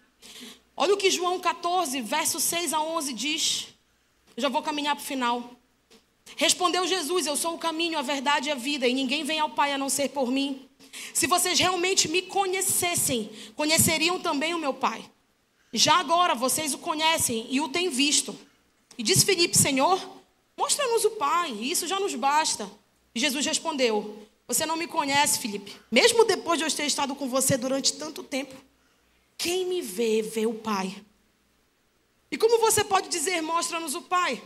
Olha o que João 14, verso 6 a 11 diz. Eu já vou caminhar para o final. Respondeu Jesus: Eu sou o caminho, a verdade e a vida, e ninguém vem ao Pai a não ser por mim. Se vocês realmente me conhecessem, conheceriam também o meu Pai. Já agora vocês o conhecem e o têm visto. E disse Felipe: Senhor, mostra-nos o Pai, isso já nos basta. E Jesus respondeu: Você não me conhece, Felipe, mesmo depois de eu ter estado com você durante tanto tempo. Quem me vê, vê o Pai. E como você pode dizer, mostra-nos o Pai?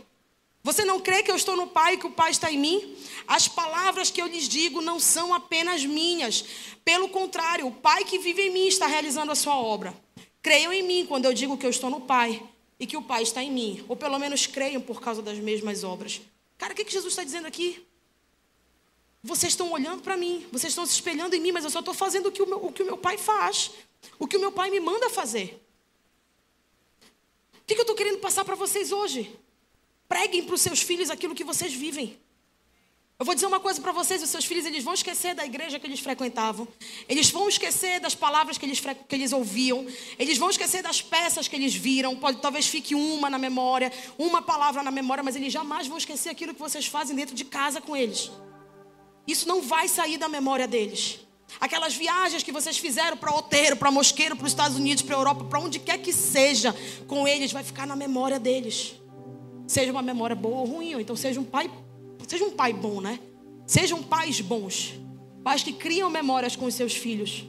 Você não crê que eu estou no Pai e que o Pai está em mim? As palavras que eu lhes digo não são apenas minhas. Pelo contrário, o Pai que vive em mim está realizando a sua obra. Creiam em mim quando eu digo que eu estou no Pai e que o Pai está em mim. Ou pelo menos creiam por causa das mesmas obras. Cara, o que, Jesus está dizendo aqui? Vocês estão olhando para mim, vocês estão se espelhando em mim, mas eu só estou fazendo o que o, meu, o que o meu Pai faz, o que o meu Pai me manda fazer. O que eu estou querendo passar para vocês hoje? Preguem para os seus filhos aquilo que vocês vivem. Eu vou dizer uma coisa para vocês: os seus filhos eles vão esquecer da igreja que eles frequentavam, eles vão esquecer das palavras que eles, que eles ouviam, eles vão esquecer das peças que eles viram. Pode, talvez fique uma na memória, uma palavra na memória, mas eles jamais vão esquecer aquilo que vocês fazem dentro de casa com eles. Isso não vai sair da memória deles. Aquelas viagens que vocês fizeram para Oteiro, para Mosqueiro, para os Estados Unidos, para a Europa, para onde quer que seja, com eles, vai ficar na memória deles. Seja uma memória boa ou ruim, ou então seja um pai, seja um pai bom, né? Sejam pais bons. Pais que criam memórias com os seus filhos.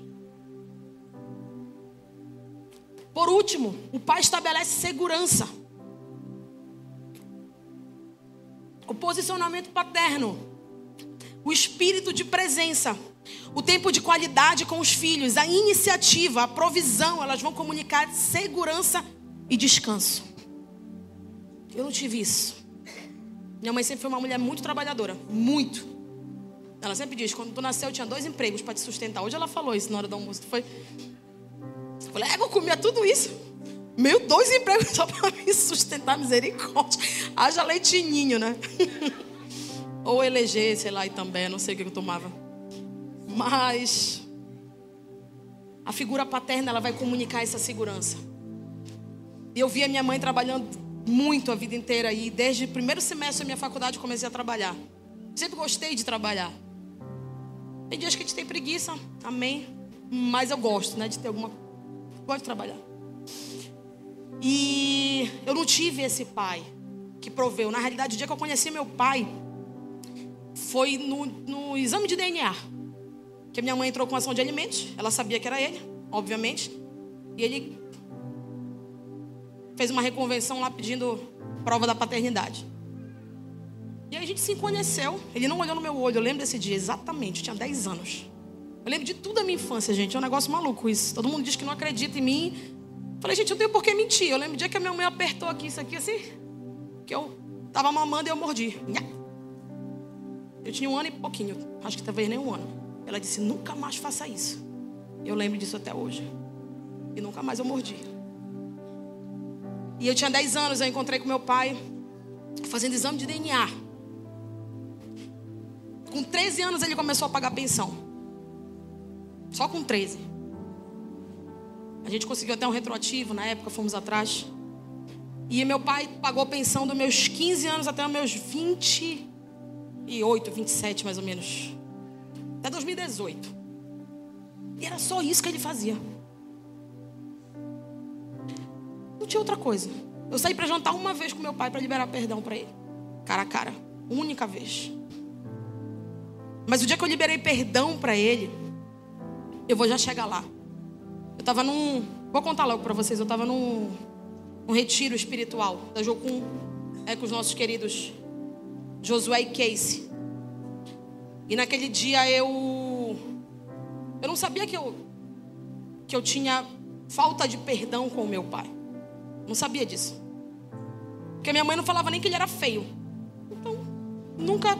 Por último, o pai estabelece segurança. O posicionamento paterno. O espírito de presença. O tempo de qualidade com os filhos. A iniciativa, a provisão. Elas vão comunicar segurança e descanso. Eu não tive isso. Minha mãe sempre foi uma mulher muito trabalhadora. Muito. Ela sempre diz: quando tu nasceu, eu tinha dois empregos para te sustentar. Hoje ela falou isso na hora do almoço. Foi. Eu falei: é, eu comia tudo isso. Meu, dois empregos só para me sustentar, misericórdia. Haja leitinho, né? Ou eleger, sei lá, e também, não sei o que eu tomava. Mas a figura paterna, ela vai comunicar essa segurança. E eu via minha mãe trabalhando muito a vida inteira e desde o primeiro semestre da minha faculdade comecei a trabalhar. Sempre gostei de trabalhar. Tem dias que a gente tem preguiça, amém. Mas eu gosto, né, de ter alguma. Gosto de trabalhar. E eu não tive esse pai que proveu. Na realidade, o dia que eu conheci meu pai foi no, no exame de DNA. Que minha mãe entrou com ação de alimentos. Ela sabia que era ele, obviamente. E ele fez uma reconvenção lá pedindo prova da paternidade. E aí a gente se conheceu. Ele não olhou no meu olho, eu lembro desse dia exatamente, eu tinha 10 anos. Eu lembro de tudo da minha infância, gente. É um negócio maluco isso. Todo mundo diz que não acredita em mim. Falei, gente, eu tenho por que mentir. Eu lembro do dia que a minha mãe apertou aqui, isso aqui assim. Que eu tava mamando e eu mordi. Eu tinha um ano e pouquinho. Acho que talvez nem um ano. Ela disse, nunca mais faça isso. Eu lembro disso até hoje. E nunca mais eu mordi. E eu tinha 10 anos, eu encontrei com meu pai fazendo exame de DNA. Com 13 anos ele começou a pagar pensão. Só com 13. A gente conseguiu até um retroativo, na época fomos atrás. E meu pai pagou pensão dos meus 15 anos até os meus 28, 27 mais ou menos. Até 2018. E era só isso que ele fazia. Não tinha outra coisa. Eu saí para jantar uma vez com meu pai para liberar perdão para ele. Cara a cara. Única vez. Mas o dia que eu liberei perdão para ele, eu vou já chegar lá. Eu estava num. Vou contar logo para vocês. Eu estava num um retiro espiritual da Jocum, é, com os nossos queridos Josué e Casey. E naquele dia eu. Eu não sabia que eu. Que eu tinha falta de perdão com o meu pai. Não sabia disso. Porque minha mãe não falava nem que ele era feio. Então, nunca,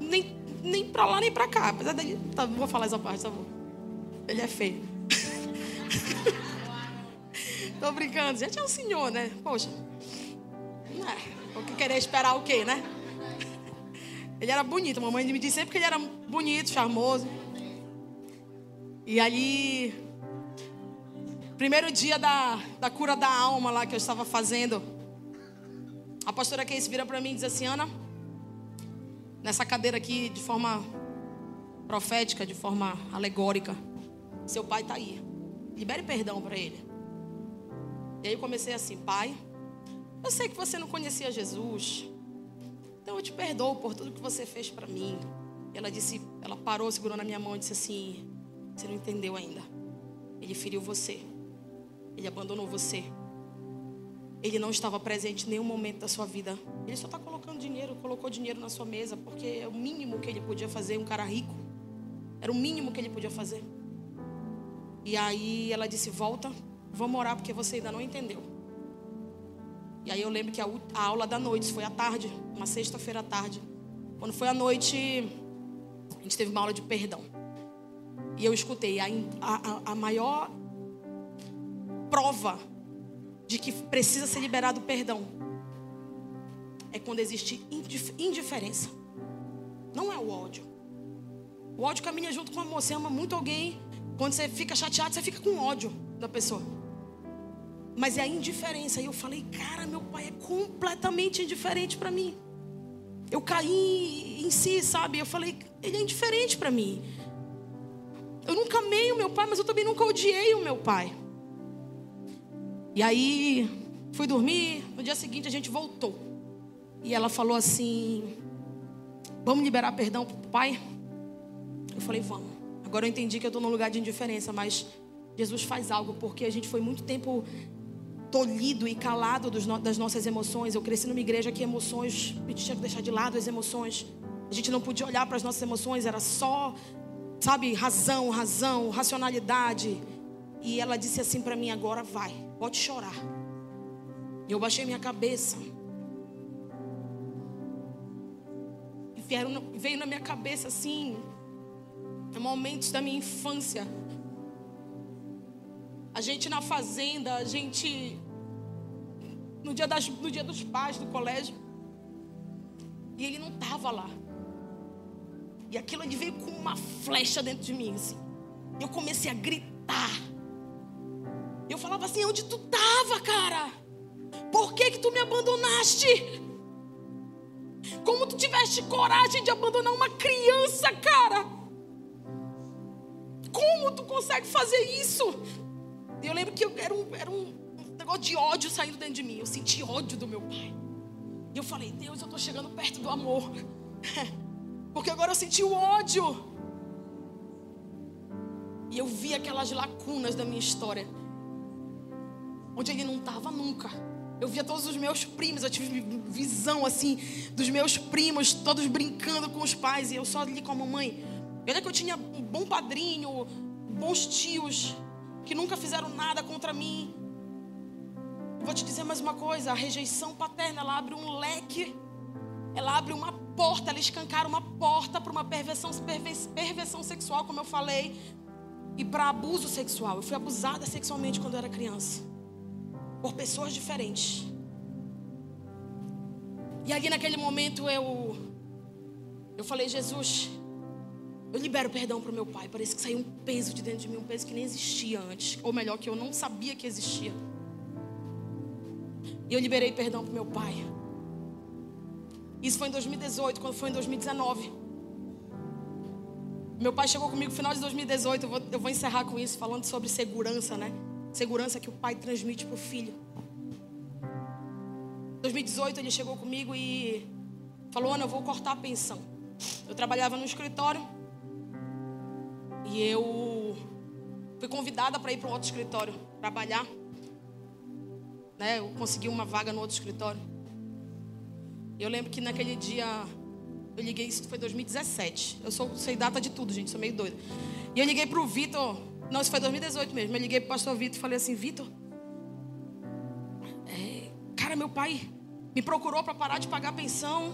nem, nem pra lá nem pra cá. Apesar dele. Tá, vou falar essa parte, tá bom. Ele é feio. Tô brincando. Já tinha um senhor, né? Poxa. É, que querer esperar o quê, né? Ele era bonito. A mamãe me disse sempre que ele era bonito, charmoso. E ali Primeiro dia da, da cura da alma lá que eu estava fazendo. A pastora Case vira para mim e diz assim: Ana, nessa cadeira aqui, de forma profética, de forma alegórica, seu pai está aí. Libere perdão para ele. E aí eu comecei assim: Pai, eu sei que você não conhecia Jesus, então eu te perdoo por tudo que você fez para mim. E ela disse, ela parou, segurou na minha mão e disse assim: Você não entendeu ainda. Ele feriu você. Ele abandonou você. Ele não estava presente em nenhum momento da sua vida. Ele só está colocando dinheiro, colocou dinheiro na sua mesa, porque é o mínimo que ele podia fazer, um cara rico. Era o mínimo que ele podia fazer. E aí ela disse: Volta, vamos orar, porque você ainda não entendeu. E aí eu lembro que a, a aula da noite, foi à tarde, uma sexta-feira à tarde. Quando foi à noite, a gente teve uma aula de perdão. E eu escutei a, a, a maior prova de que precisa ser liberado perdão é quando existe indiferença. Não é o ódio. O ódio caminha junto com o amor. Você ama muito alguém, quando você fica chateado, você fica com ódio da pessoa. Mas é a indiferença. E eu falei, cara, meu pai é completamente indiferente para mim. Eu caí em si, sabe? Eu falei, ele é indiferente para mim. Eu nunca amei o meu pai, mas eu também nunca odiei o meu pai. E aí fui dormir, no dia seguinte a gente voltou. E ela falou assim: Vamos liberar perdão para o pai? Eu falei: Vamos. Agora eu entendi que eu estou num lugar de indiferença, mas Jesus faz algo, porque a gente foi muito tempo tolhido e calado das nossas emoções. Eu cresci numa igreja que emoções, a gente tinha que deixar de lado as emoções. A gente não podia olhar para as nossas emoções, era só, sabe, razão, razão, racionalidade. E ela disse assim para mim: agora vai, pode chorar. Eu baixei minha cabeça. E vieram, veio na minha cabeça assim, momentos da minha infância. A gente na fazenda, a gente no dia, das, no dia dos pais do colégio. E ele não estava lá. E aquilo veio com uma flecha dentro de mim. Assim. Eu comecei a gritar. Eu falava assim: onde tu estava, cara? Por que, que tu me abandonaste? Como tu tiveste coragem de abandonar uma criança, cara? Como tu consegue fazer isso? E eu lembro que eu, era, um, era um negócio de ódio saindo dentro de mim. Eu senti ódio do meu pai. E eu falei, Deus, eu estou chegando perto do amor. Porque agora eu senti o ódio. E eu vi aquelas lacunas da minha história. Onde ele não estava nunca. Eu via todos os meus primos, eu tive visão assim dos meus primos, todos brincando com os pais, e eu só ali com a mamãe. Olha que eu tinha um bom padrinho, bons tios, que nunca fizeram nada contra mim. Vou te dizer mais uma coisa: a rejeição paterna ela abre um leque, ela abre uma porta, ela escancara uma porta para uma perversão, perversão sexual, como eu falei, e para abuso sexual. Eu fui abusada sexualmente quando eu era criança, por pessoas diferentes. E ali naquele momento eu, eu falei, Jesus, eu libero perdão para o meu pai. Parece que saiu um peso de dentro de mim, um peso que nem existia antes, ou melhor, que eu não sabia que existia. E eu liberei perdão para meu pai. Isso foi em 2018, quando foi em 2019. Meu pai chegou comigo no final de 2018. Eu vou, eu vou encerrar com isso, falando sobre segurança, né? Segurança que o pai transmite para o filho. Em 2018 ele chegou comigo e falou: Ana, eu vou cortar a pensão. Eu trabalhava no escritório e eu fui convidada para ir para um outro escritório trabalhar né? Eu consegui uma vaga no outro escritório. Eu lembro que naquele dia eu liguei, isso foi 2017. Eu sou, sei data de tudo, gente, sou meio doida. E eu liguei pro Vitor, não, isso foi 2018 mesmo. Eu liguei pro pastor Vitor e falei assim: Vitor, é, cara, meu pai me procurou para parar de pagar pensão,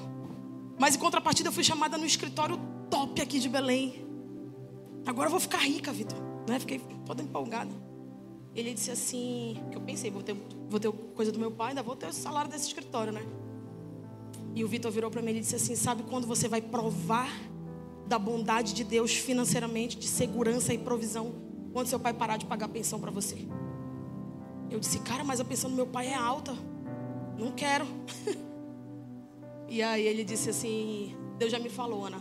mas em contrapartida eu fui chamada no escritório top aqui de Belém. Agora eu vou ficar rica, Vitor. Né? Fiquei toda empolgada. Ele disse assim, que eu pensei, vou ter, vou ter coisa do meu pai, ainda vou ter o salário desse escritório, né? E o Vitor virou para mim e disse assim, sabe quando você vai provar da bondade de Deus financeiramente, de segurança e provisão, quando seu pai parar de pagar pensão para você? Eu disse, cara, mas a pensão do meu pai é alta. Não quero. e aí ele disse assim, Deus já me falou, Ana,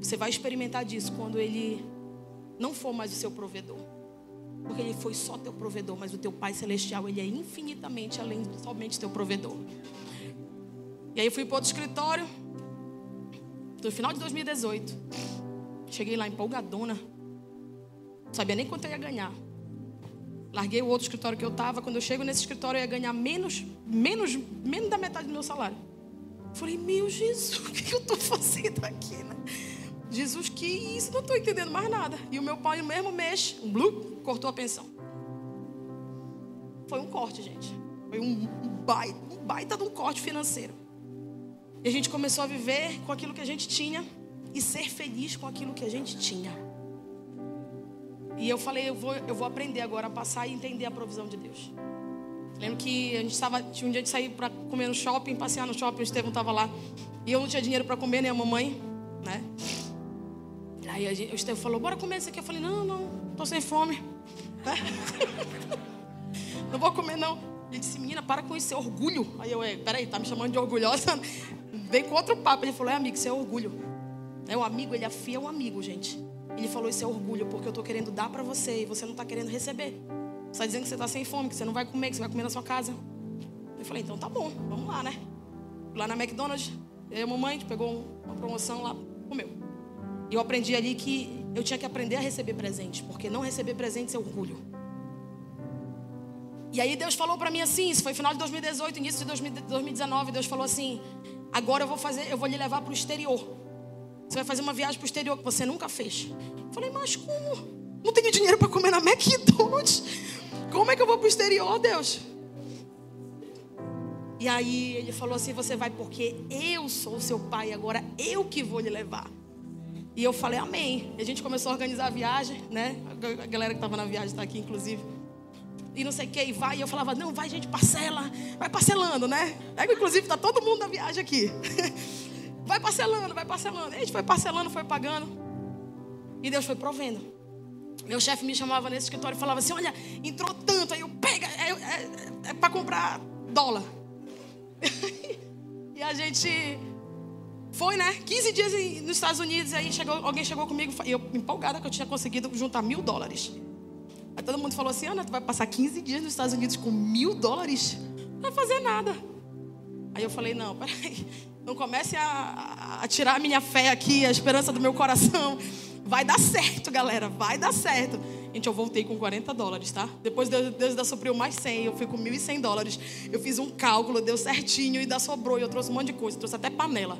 você vai experimentar disso quando ele não for mais o seu provedor. Porque ele foi só teu provedor, mas o teu Pai Celestial, ele é infinitamente além de somente teu provedor. E aí fui para outro escritório, no final de 2018. Cheguei lá empolgadona. Sabia nem quanto eu ia ganhar. Larguei o outro escritório que eu estava. Quando eu chego nesse escritório, eu ia ganhar menos, menos, menos da metade do meu salário. Falei, meu Jesus, o que eu estou fazendo aqui? Né? Jesus, que isso? Não estou entendendo mais nada. E o meu pai, no mesmo mês, um blue, cortou a pensão. Foi um corte, gente. Foi um baita, um baita de um corte financeiro. E a gente começou a viver com aquilo que a gente tinha e ser feliz com aquilo que a gente tinha. E eu falei, eu vou, eu vou aprender agora a passar e entender a provisão de Deus. Lembro que a gente estava, tinha um dia de sair para comer no shopping, passear no shopping, o Estevão estava lá. E eu não tinha dinheiro para comer, nem a mamãe, né? Aí a gente, o Estevão falou, bora comer isso aqui. Eu falei, não, não, tô sem fome. não vou comer, não. Ele disse, menina, para com esse orgulho. Aí eu, é, peraí, tá me chamando de orgulhosa? Vem com outro papo. Ele falou, é amigo, isso é orgulho. É um amigo, ele afia um amigo, gente. Ele falou, isso é orgulho, porque eu tô querendo dar para você e você não tá querendo receber. Você está dizendo que você tá sem fome, que você não vai comer, que você vai comer na sua casa. Eu falei, então tá bom, vamos lá, né? Lá na McDonald's, eu a mamãe, pegou uma promoção lá, comeu. E eu aprendi ali que eu tinha que aprender a receber presente, porque não receber presentes é orgulho. E aí Deus falou para mim assim, isso foi final de 2018, início de 2019, Deus falou assim: "Agora eu vou fazer, eu vou lhe levar para o exterior. Você vai fazer uma viagem para o exterior que você nunca fez." Eu falei: "Mas como? Não tenho dinheiro para comer na McDonald's. Como é que eu vou para o exterior, Deus?" E aí ele falou assim: Você vai porque eu sou seu pai, agora eu que vou lhe levar. E eu falei: Amém. E a gente começou a organizar a viagem, né? A galera que estava na viagem está aqui, inclusive. E não sei o que, e vai. E eu falava: Não, vai, gente, parcela. Vai parcelando, né? Aí, inclusive, está todo mundo na viagem aqui. vai parcelando, vai parcelando. A gente foi parcelando, foi pagando. E Deus foi provendo. Meu chefe me chamava nesse escritório e falava assim: Olha, entrou tanto. Aí eu pega, é, é, é para comprar dólar. e a gente foi, né? 15 dias nos Estados Unidos. Aí chegou, alguém chegou comigo e eu empolgada que eu tinha conseguido juntar mil dólares. Aí todo mundo falou assim: Ana, tu vai passar 15 dias nos Estados Unidos com mil dólares? Não vai fazer nada. Aí eu falei: Não, peraí. Não comece a, a tirar a minha fé aqui, a esperança do meu coração. Vai dar certo, galera. Vai dar certo. Gente, eu voltei com 40 dólares, tá? Depois Deus, Deus ainda supriu mais 100, eu fui com 1.100 dólares. Eu fiz um cálculo, deu certinho e ainda sobrou. E eu trouxe um monte de coisa, trouxe até panela.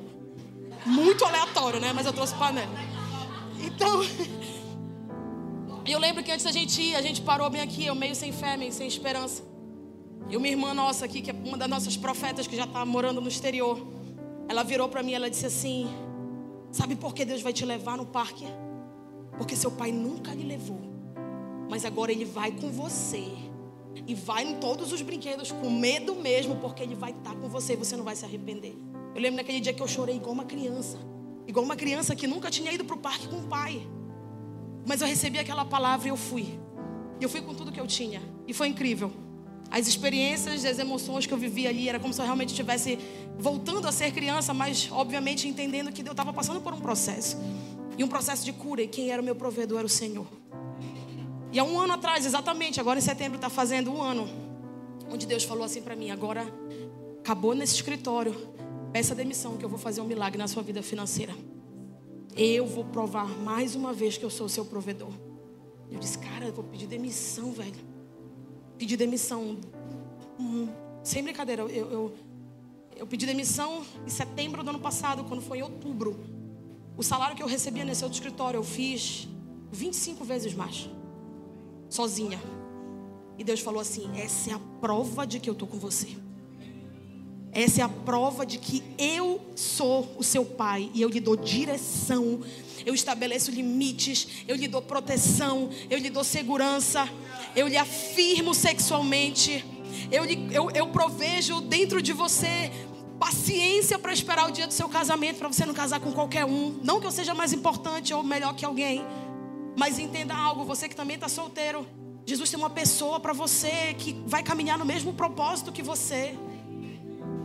Muito aleatório, né? Mas eu trouxe panela. Então, eu lembro que antes da gente ir, a gente parou bem aqui, eu meio sem fé, meio sem esperança. E uma irmã nossa aqui, que é uma das nossas profetas que já está morando no exterior, ela virou para mim, ela disse assim: Sabe por que Deus vai te levar no parque? Porque seu pai nunca lhe levou. Mas agora ele vai com você. E vai em todos os brinquedos com medo mesmo, porque ele vai estar com você e você não vai se arrepender. Eu lembro naquele dia que eu chorei igual uma criança. Igual uma criança que nunca tinha ido para o parque com o pai. Mas eu recebi aquela palavra e eu fui. Eu fui com tudo que eu tinha. E foi incrível. As experiências, as emoções que eu vivi ali, era como se eu realmente estivesse voltando a ser criança, mas obviamente entendendo que eu estava passando por um processo. E um processo de cura. E quem era o meu provedor era o Senhor. E há um ano atrás, exatamente, agora em setembro está fazendo um ano, onde Deus falou assim para mim: agora acabou nesse escritório, peça demissão que eu vou fazer um milagre na sua vida financeira. Eu vou provar mais uma vez que eu sou o seu provedor. Eu disse, cara, eu vou pedir demissão, velho. Pedir demissão. Hum, sem brincadeira, eu, eu, eu pedi demissão em setembro do ano passado, quando foi em outubro. O salário que eu recebia nesse outro escritório, eu fiz 25 vezes mais sozinha. E Deus falou assim: essa é a prova de que eu estou com você. Essa é a prova de que eu sou o seu pai e eu lhe dou direção, eu estabeleço limites, eu lhe dou proteção, eu lhe dou segurança, eu lhe afirmo sexualmente, eu, lhe, eu, eu provejo dentro de você paciência para esperar o dia do seu casamento, para você não casar com qualquer um. Não que eu seja mais importante ou melhor que alguém. Mas entenda algo, você que também está solteiro. Jesus tem uma pessoa para você que vai caminhar no mesmo propósito que você.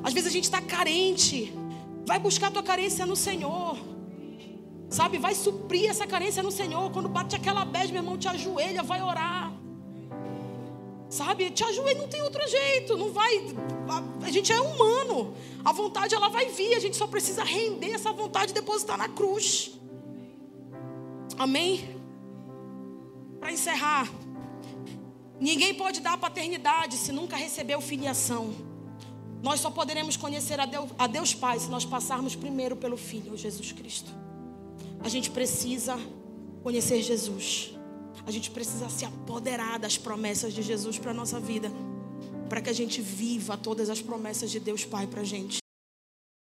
Às vezes a gente está carente. Vai buscar a tua carência no Senhor. Sabe, vai suprir essa carência no Senhor. Quando bate aquela bad, meu irmão, te ajoelha, vai orar. Sabe, te ajoelha, não tem outro jeito. Não vai. A, a gente é humano. A vontade ela vai vir. A gente só precisa render essa vontade e depositar na cruz. Amém? Para encerrar, ninguém pode dar paternidade se nunca recebeu filiação. Nós só poderemos conhecer a Deus, a Deus Pai se nós passarmos primeiro pelo Filho, Jesus Cristo. A gente precisa conhecer Jesus. A gente precisa se apoderar das promessas de Jesus para a nossa vida. Para que a gente viva todas as promessas de Deus Pai para a gente.